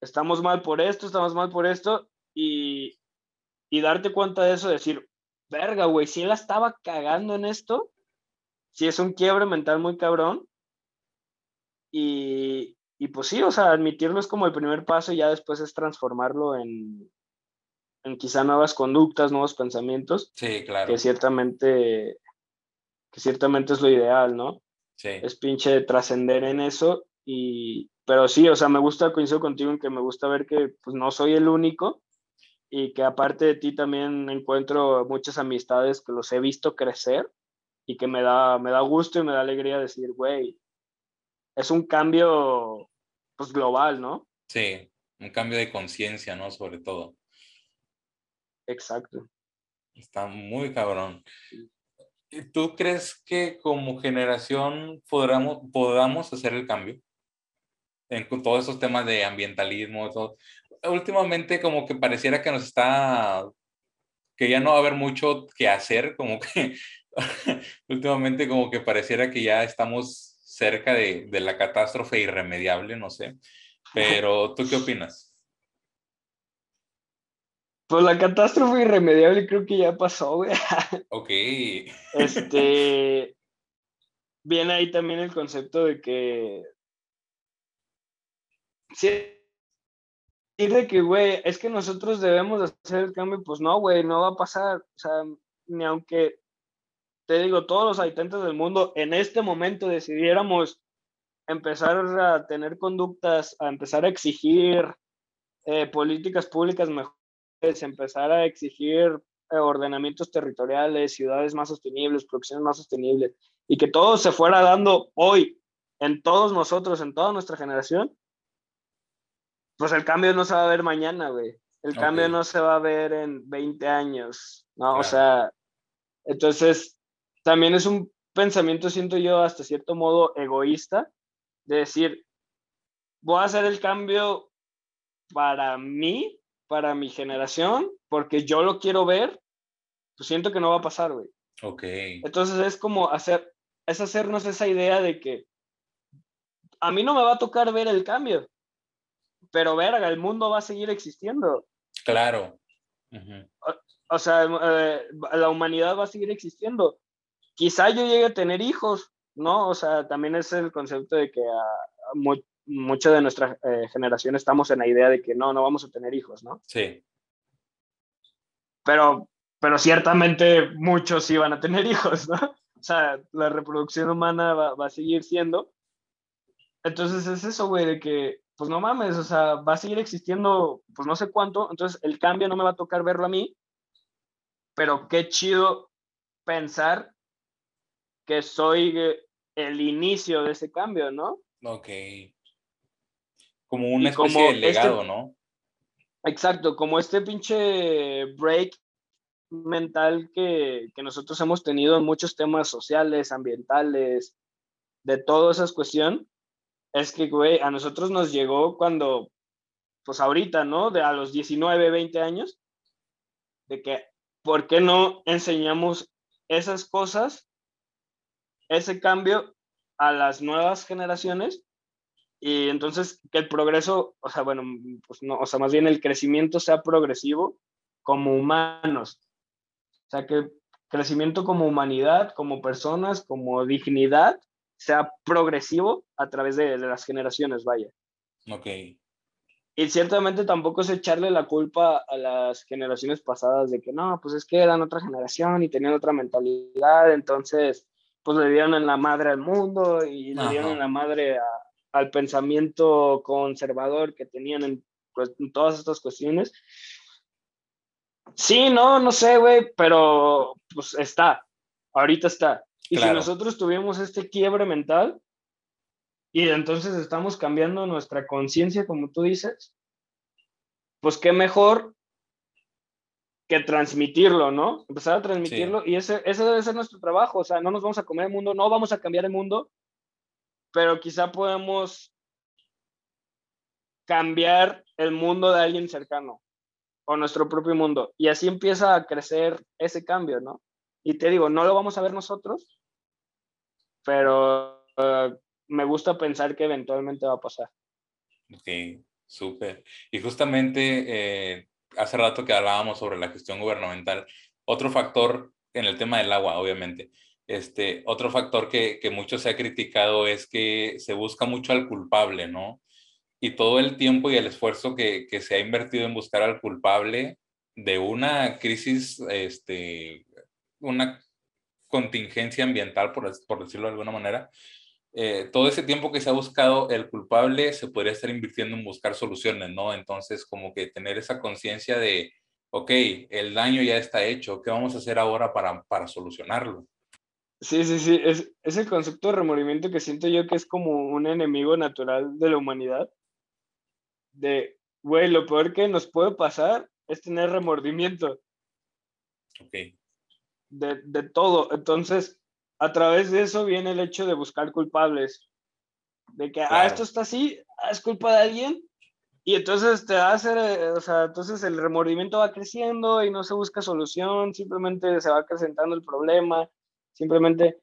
Estamos mal por esto, estamos mal por esto, y, y darte cuenta de eso, decir, verga, güey, si él la estaba cagando en esto, si es un quiebre mental muy cabrón, y, y pues sí, o sea, admitirlo es como el primer paso y ya después es transformarlo en, en quizá nuevas conductas, nuevos pensamientos, Sí, claro. que ciertamente, que ciertamente es lo ideal, ¿no? Sí, es pinche trascender en eso y pero sí, o sea, me gusta, coincido contigo en que me gusta ver que pues no soy el único y que aparte de ti también encuentro muchas amistades que los he visto crecer y que me da, me da gusto y me da alegría decir, güey, es un cambio pues global, ¿no? sí. Un cambio de conciencia, ¿no? Sobre todo. Exacto. Está muy cabrón. ¿Y ¿Tú crees que como generación podamos, podamos hacer el cambio? En todos esos temas de ambientalismo, todo. Últimamente como que pareciera que nos está, que ya no va a haber mucho que hacer, como que [LAUGHS] últimamente como que pareciera que ya estamos cerca de, de la catástrofe irremediable, no sé. Pero, ¿tú qué opinas? Pues la catástrofe irremediable creo que ya pasó, güey. [LAUGHS] Ok, Este, viene ahí también el concepto de que, sí, y de que, güey, es que nosotros debemos de hacer el cambio, pues no, güey, no va a pasar, o sea, ni aunque, te digo, todos los habitantes del mundo en este momento decidiéramos empezar a tener conductas, a empezar a exigir eh, políticas públicas mejores, empezar a exigir eh, ordenamientos territoriales, ciudades más sostenibles, producciones más sostenibles, y que todo se fuera dando hoy en todos nosotros, en toda nuestra generación, pues el cambio no se va a ver mañana, güey. El cambio Ok. no se va a ver en 20 años, ¿no? O Claro. sea, entonces también es un pensamiento, siento yo, hasta cierto modo egoísta, de decir, voy a hacer el cambio para mí, para mi generación, porque yo lo quiero ver, pues siento que no va a pasar, güey. Ok. Entonces es como hacer, es hacernos esa idea de que a mí no me va a tocar ver el cambio, pero verga, el mundo va a seguir existiendo. Claro. O sea, eh, la humanidad va a seguir existiendo. Quizá yo llegue a tener hijos, ¿no? O sea, también es el concepto de que ah, mu- mucha de nuestra eh, generación estamos en la idea de que no, no vamos a tener hijos, ¿no? Sí. Pero, pero ciertamente muchos sí van a tener [LAUGHS] hijos, ¿no? O sea, la reproducción humana va, va a seguir siendo. Entonces es eso, güey, de que, pues no mames, o sea, va a seguir existiendo, pues no sé cuánto, entonces el cambio no me va a tocar verlo a mí, pero qué chido pensar que soy eh, el inicio de ese cambio, ¿no? Ok. Como una como especie de este- legado, ¿no? Exacto, como este pinche break mental que, que nosotros hemos tenido en muchos temas sociales, ambientales, de todas esas cuestiones, es que, güey, a nosotros nos llegó cuando, pues ahorita, ¿no? De a los 19, 20 años, de que, ¿por qué no enseñamos esas cosas, ese cambio a las nuevas generaciones? Y entonces que el progreso, o sea, bueno, pues no, o sea, más bien el crecimiento sea progresivo como humanos. O sea, que crecimiento como humanidad, como personas, como dignidad, sea progresivo a través de, de las generaciones, vaya. Ok. Y ciertamente tampoco es echarle la culpa a las generaciones pasadas de que no, pues es que eran otra generación y tenían otra mentalidad, entonces pues le dieron en la madre al mundo y le dieron en la madre a- al pensamiento conservador que tenían en, pues, en todas estas cuestiones. Sí, no, no sé, güey, pero pues está, ahorita está. Y si nosotros tuvimos este quiebre mental y entonces estamos cambiando nuestra conciencia, como tú dices, pues qué mejor que transmitirlo, ¿no? Empezar a transmitirlo y ese, ese debe ser nuestro trabajo, o sea, no nos vamos a comer el mundo, no vamos a cambiar el mundo, pero quizá podemos cambiar el mundo de alguien cercano o nuestro propio mundo. Y así empieza a crecer ese cambio, ¿no? Y te digo, no lo vamos a ver nosotros, pero eh, me gusta pensar que eventualmente va a pasar. Ok, súper. Y justamente eh, hace rato que hablábamos sobre la gestión gubernamental, otro factor en el tema del agua, obviamente, este, otro factor que, que mucho se ha criticado es que se busca mucho al culpable, ¿no? Y todo el tiempo y el esfuerzo que, que se ha invertido en buscar al culpable de una crisis, este, una contingencia ambiental, por, por decirlo de alguna manera, eh, todo ese tiempo que se ha buscado el culpable se podría estar invirtiendo en buscar soluciones, ¿no? Entonces, como que tener esa conciencia de, ok, el daño ya está hecho, ¿qué vamos a hacer ahora para, para solucionarlo? Sí, sí, sí, es, es el concepto de remordimiento que siento yo que es como un enemigo natural de la humanidad. De, güey, lo peor que nos puede pasar es tener remordimiento Ok, de, de todo. Entonces, a través de eso viene el hecho de buscar culpables. De que, ah, Claro. esto está así, ah, es culpa de alguien. Y entonces te hace, o sea, entonces el remordimiento va creciendo y no se busca solución, simplemente se va acrecentando el problema, simplemente.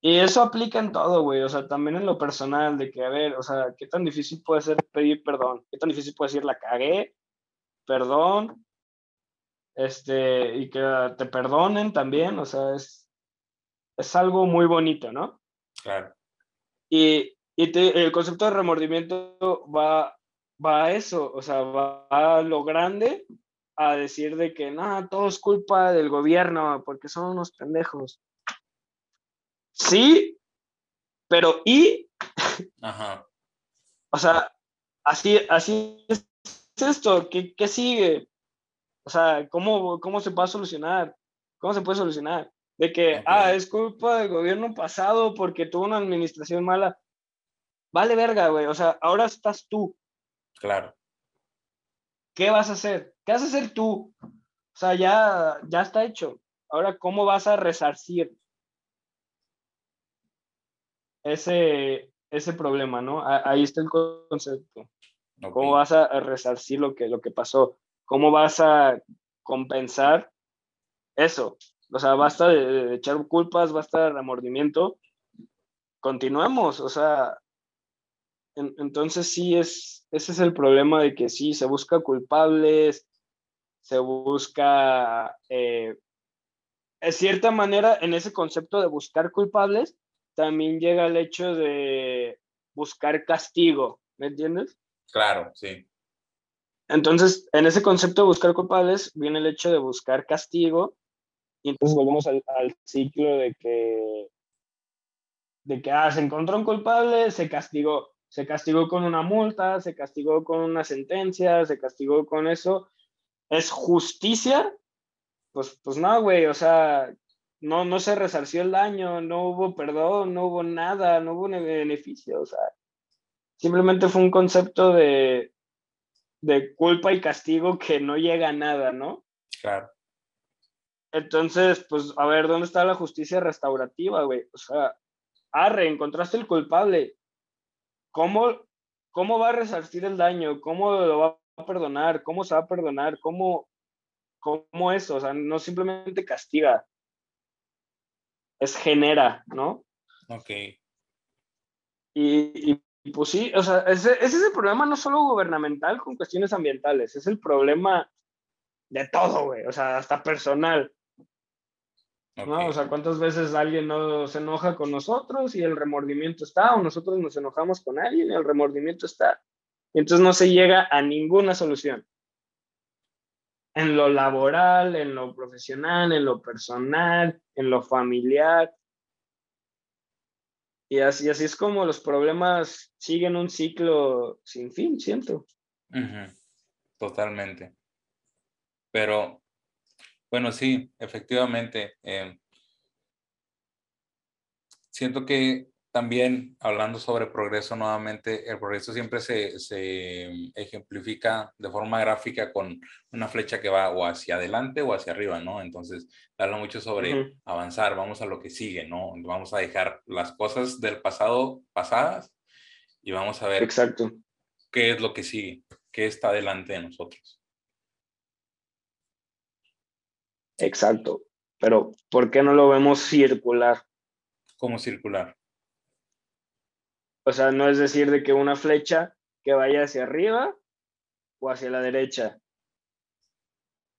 Y eso aplica en todo, güey, o sea, también en lo personal, de que, a ver, o sea, ¿qué tan difícil puede ser pedir perdón? ¿Qué tan difícil puede decir la cagué? Perdón. Este, y que te perdonen también, o sea, es, es algo muy bonito, ¿no? claro, Y, y te- el concepto de remordimiento va, va a eso, o sea, va a lo grande, a decir de que no, todo es culpa del gobierno, porque son unos pendejos. Sí, pero ¿y? ajá, O sea, así, así es esto, ¿qué, qué sigue? O sea, ¿cómo, ¿cómo se va a solucionar? ¿Cómo se puede solucionar? De que, ah, es culpa del gobierno pasado porque tuvo una administración mala. Vale verga, güey. O sea, ahora estás tú. claro, ¿qué vas a hacer? ¿Qué vas a hacer tú? O sea, ya, ya está hecho. Ahora, ¿cómo vas a resarcir ese, ese problema, no? Ahí está el concepto. ¿Cómo vas a resarcir lo que, lo que pasó? ¿Cómo vas a compensar eso? O sea, basta de, echar culpas, basta de remordimiento. Continuemos, o sea, entonces sí es, ese es el problema de que sí, se busca culpables, se busca, eh, de cierta manera, en ese concepto de buscar culpables, también llega el hecho de buscar castigo, ¿me entiendes? Claro, sí. Entonces, en ese concepto de buscar culpables viene el hecho de buscar castigo y entonces volvemos al, ciclo de que, de que ah, se encontró un culpable, se castigó. Se castigó con una multa, se castigó con una sentencia, se castigó con eso. ¿Es justicia? Pues, pues no, güey, o sea, no, no se resarció el daño, no hubo perdón, no hubo nada, no hubo beneficio, o sea, simplemente fue un concepto de, de culpa y castigo que no llega a nada, ¿no? Claro. Entonces, pues, a ver, ¿dónde está la justicia restaurativa, güey? O sea, arre, encontraste el culpable. ¿Cómo, ¿Cómo va a resarcir el daño? ¿Cómo lo va a perdonar? ¿Cómo se va a perdonar? ¿Cómo, cómo eso? O sea, no simplemente castiga, es genera, ¿no? Ok. Y, pues sí, o sea, ese, ese, es el problema no solo gubernamental con cuestiones ambientales, es el problema de todo, güey, o sea, hasta personal. ¿No? O sea, ¿cuántas veces alguien no se enoja con nosotros y el remordimiento está? O nosotros nos enojamos con alguien y el remordimiento está. Y entonces no se llega a ninguna solución. En lo laboral, en lo profesional, en lo personal, en lo familiar. Y así, así es como los problemas siguen un ciclo sin fin, siento. Totalmente. Pero, bueno, sí, efectivamente. Eh, siento que también, hablando sobre progreso nuevamente, el progreso siempre se, se, ejemplifica de forma gráfica con una flecha que va o hacia adelante o hacia arriba, ¿no? Entonces, habla mucho sobre avanzar, vamos a lo que sigue, ¿no? Vamos a dejar las cosas del pasado pasadas y vamos a ver Exacto. qué es lo que sigue, qué está delante de nosotros. Exacto. Pero, ¿por qué no lo vemos circular? ¿Cómo circular? O sea, no es decir de que una flecha que vaya hacia arriba o hacia la derecha.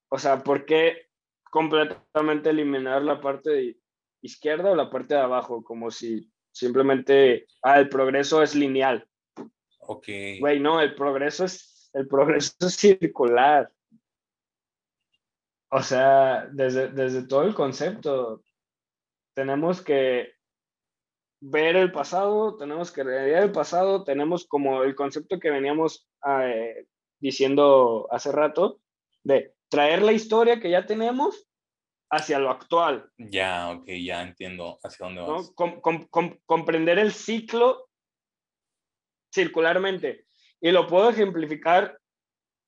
O sea, ¿por qué completamente eliminar la parte de izquierda o la parte de abajo? Como si simplemente, ah, el progreso es lineal. Ok. Güey, no, el progreso es, el progreso es circular. O sea, desde, desde todo el concepto, tenemos que ver el pasado, tenemos que realizar el pasado, tenemos como el concepto que veníamos eh, diciendo hace rato, de traer la historia que ya tenemos hacia lo actual. Ya, ok, ya entiendo hacia dónde vas. comprender el ciclo circularmente. Y lo puedo ejemplificar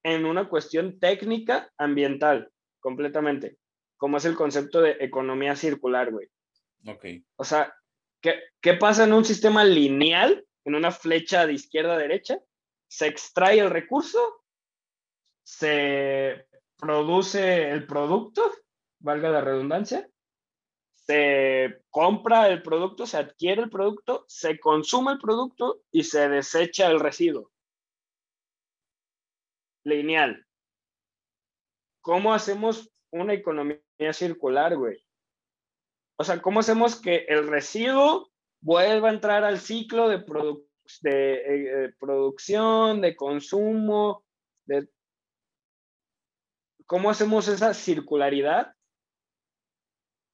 en una cuestión técnica ambiental, completamente, como es el concepto de economía circular, güey. Ok. O sea, ¿Qué, pasa en un sistema lineal, en una flecha de izquierda a derecha? Se extrae el recurso, se produce el producto, valga la redundancia, se compra el producto, se adquiere el producto, se consume el producto y se desecha el residuo. Lineal. ¿Cómo hacemos una economía circular, güey? O sea, ¿cómo hacemos que el residuo vuelva a entrar al ciclo de, de, eh, producción, de consumo? De... ¿Cómo hacemos esa circularidad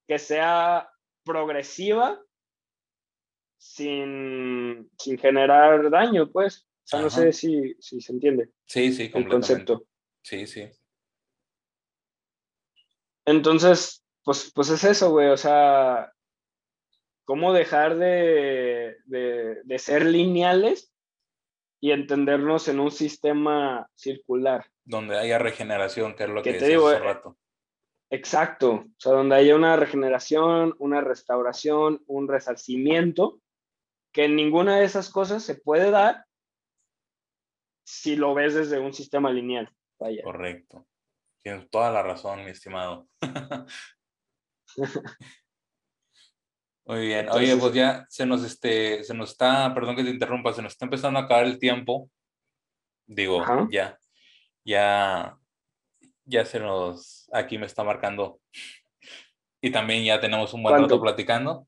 que sea progresiva sin, generar daño, pues? O sea, no sé si, si, se entiende. Sí, sí. El concepto. Sí, sí. Entonces, pues, pues es eso, güey, o sea, cómo dejar de, ser lineales y entendernos en un sistema circular. Donde haya regeneración, que es lo que, Que te digo, hace eh, rato. Exacto, o sea, donde haya una regeneración, una restauración, un resarcimiento, que ninguna de esas cosas se puede dar si lo ves desde un sistema lineal. Vaya. Correcto. Tienes toda la razón, mi estimado. [LAUGHS] Muy bien. Oye, pues ya se nos, este, se nos está, perdón que te interrumpa, se nos está empezando a acabar el tiempo. Digo, Ajá. ya, ya, ya se nos, aquí me está marcando. Y también ya tenemos un buen ¿Cuánto? rato platicando.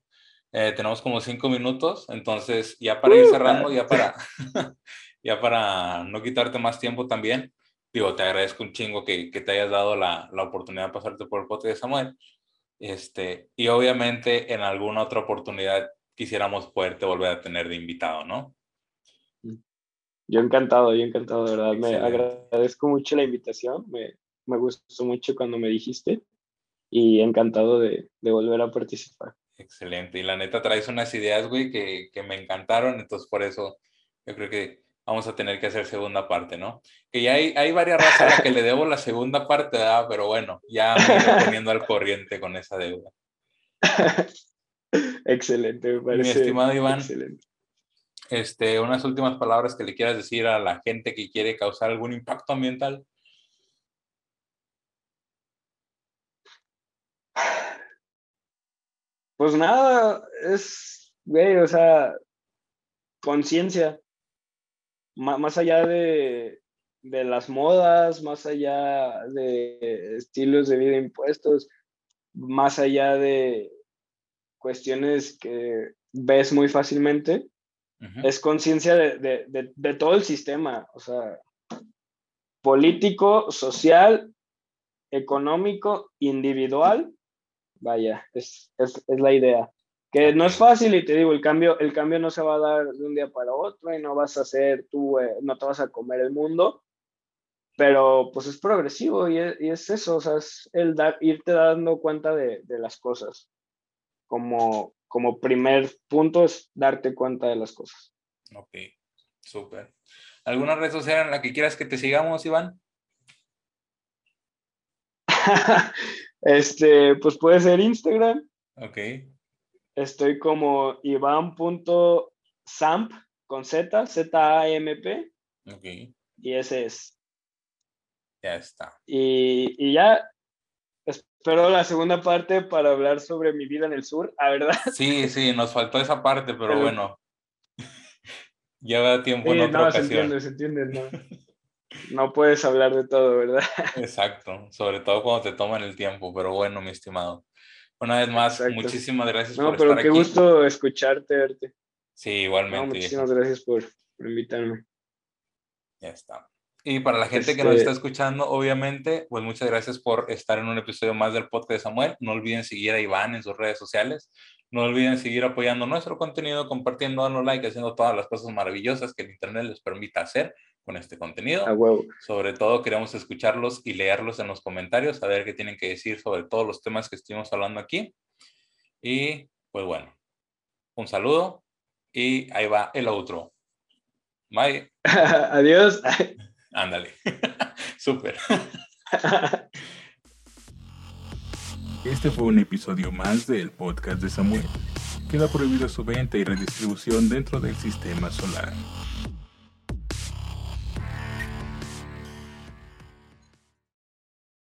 Eh, tenemos como cinco minutos, entonces ya para ir Uh, cerrando, ya para, [LAUGHS] ya para no quitarte más tiempo también, digo, te agradezco un chingo que, que te hayas dado la, la oportunidad de pasarte por el podcast de Samuel. Este, y obviamente en alguna otra oportunidad quisiéramos poderte volver a tener de invitado, ¿no? Yo encantado, yo encantado, de verdad. Me Excelente. agradezco mucho la invitación, me, me gustó mucho cuando me dijiste y encantado de, de volver a participar. Excelente. Y la neta traes unas ideas, güey, que, que me encantaron, entonces por eso yo creo que vamos a tener que hacer segunda parte, ¿no? Que ya hay, hay varias razas a las que le [LAUGHS] debo la segunda parte, ¿verdad? Pero bueno, ya me iré [LAUGHS] poniendo al corriente con esa deuda. [LAUGHS] excelente, me parece. estimado Iván. Excelente. Este, unas últimas palabras que le quieras decir a la gente que quiere causar algún impacto ambiental. Pues nada, es, güey, o sea, conciencia. Más allá de, de las modas, más allá de estilos de vida impuestos, más allá de cuestiones que ves muy fácilmente, es conciencia de, de- de- de todo el sistema, o sea, político, social, económico, individual. Vaya, es, es, es la idea. Que no es fácil y te digo, el cambio, el cambio no se va a dar de un día para otro y no vas a ser tú, eh, no te vas a comer el mundo, pero pues es progresivo y es, y es eso, o sea, es el dar, irte dando cuenta de, de las cosas. Como, como primer punto es darte cuenta de las cosas. Ok, súper. ¿Alguna red social en la que quieras que te sigamos, Iván? [LAUGHS] este, pues puede ser Instagram. Ok, Estoy como iván.samp con Z, Z-A-M-P, ok, y ese es. ya está. Y, y ya espero la segunda parte para hablar sobre mi vida en el sur, a verdad. [LAUGHS] Sí, sí, nos faltó esa parte, pero Pero- bueno. [LAUGHS] Ya da tiempo en Sí, otra no, se ocasión. entiende, se entiende, no. [LAUGHS] No puedes hablar de todo, ¿verdad? Exacto, sobre todo cuando te toman el tiempo, pero bueno, mi estimado. Una vez más, Exacto. muchísimas gracias No, por pero estar qué aquí. gusto escucharte, verte. Sí, No, igualmente. muchísimas gracias por, por invitarme. Ya está. Y para la gente que nos Este- está escuchando, obviamente, pues muchas gracias por estar en un episodio más del podcast de Samuel. No olviden seguir a Iván en sus redes sociales. No olviden seguir apoyando nuestro contenido, compartiendo, dando like, haciendo todas las cosas maravillosas que el Internet les permita hacer con este contenido. A huevo. Sobre todo queremos escucharlos y leerlos en los comentarios, saber qué tienen que decir sobre todos los temas que estuvimos hablando aquí. Y pues bueno, un saludo y ahí va el outro. Bye. [LAUGHS] Adiós. [LAUGHS] Ándale. [LAUGHS] Súper. Este fue un episodio más del podcast de Samuel. Queda prohibida su venta y redistribución dentro del sistema solar.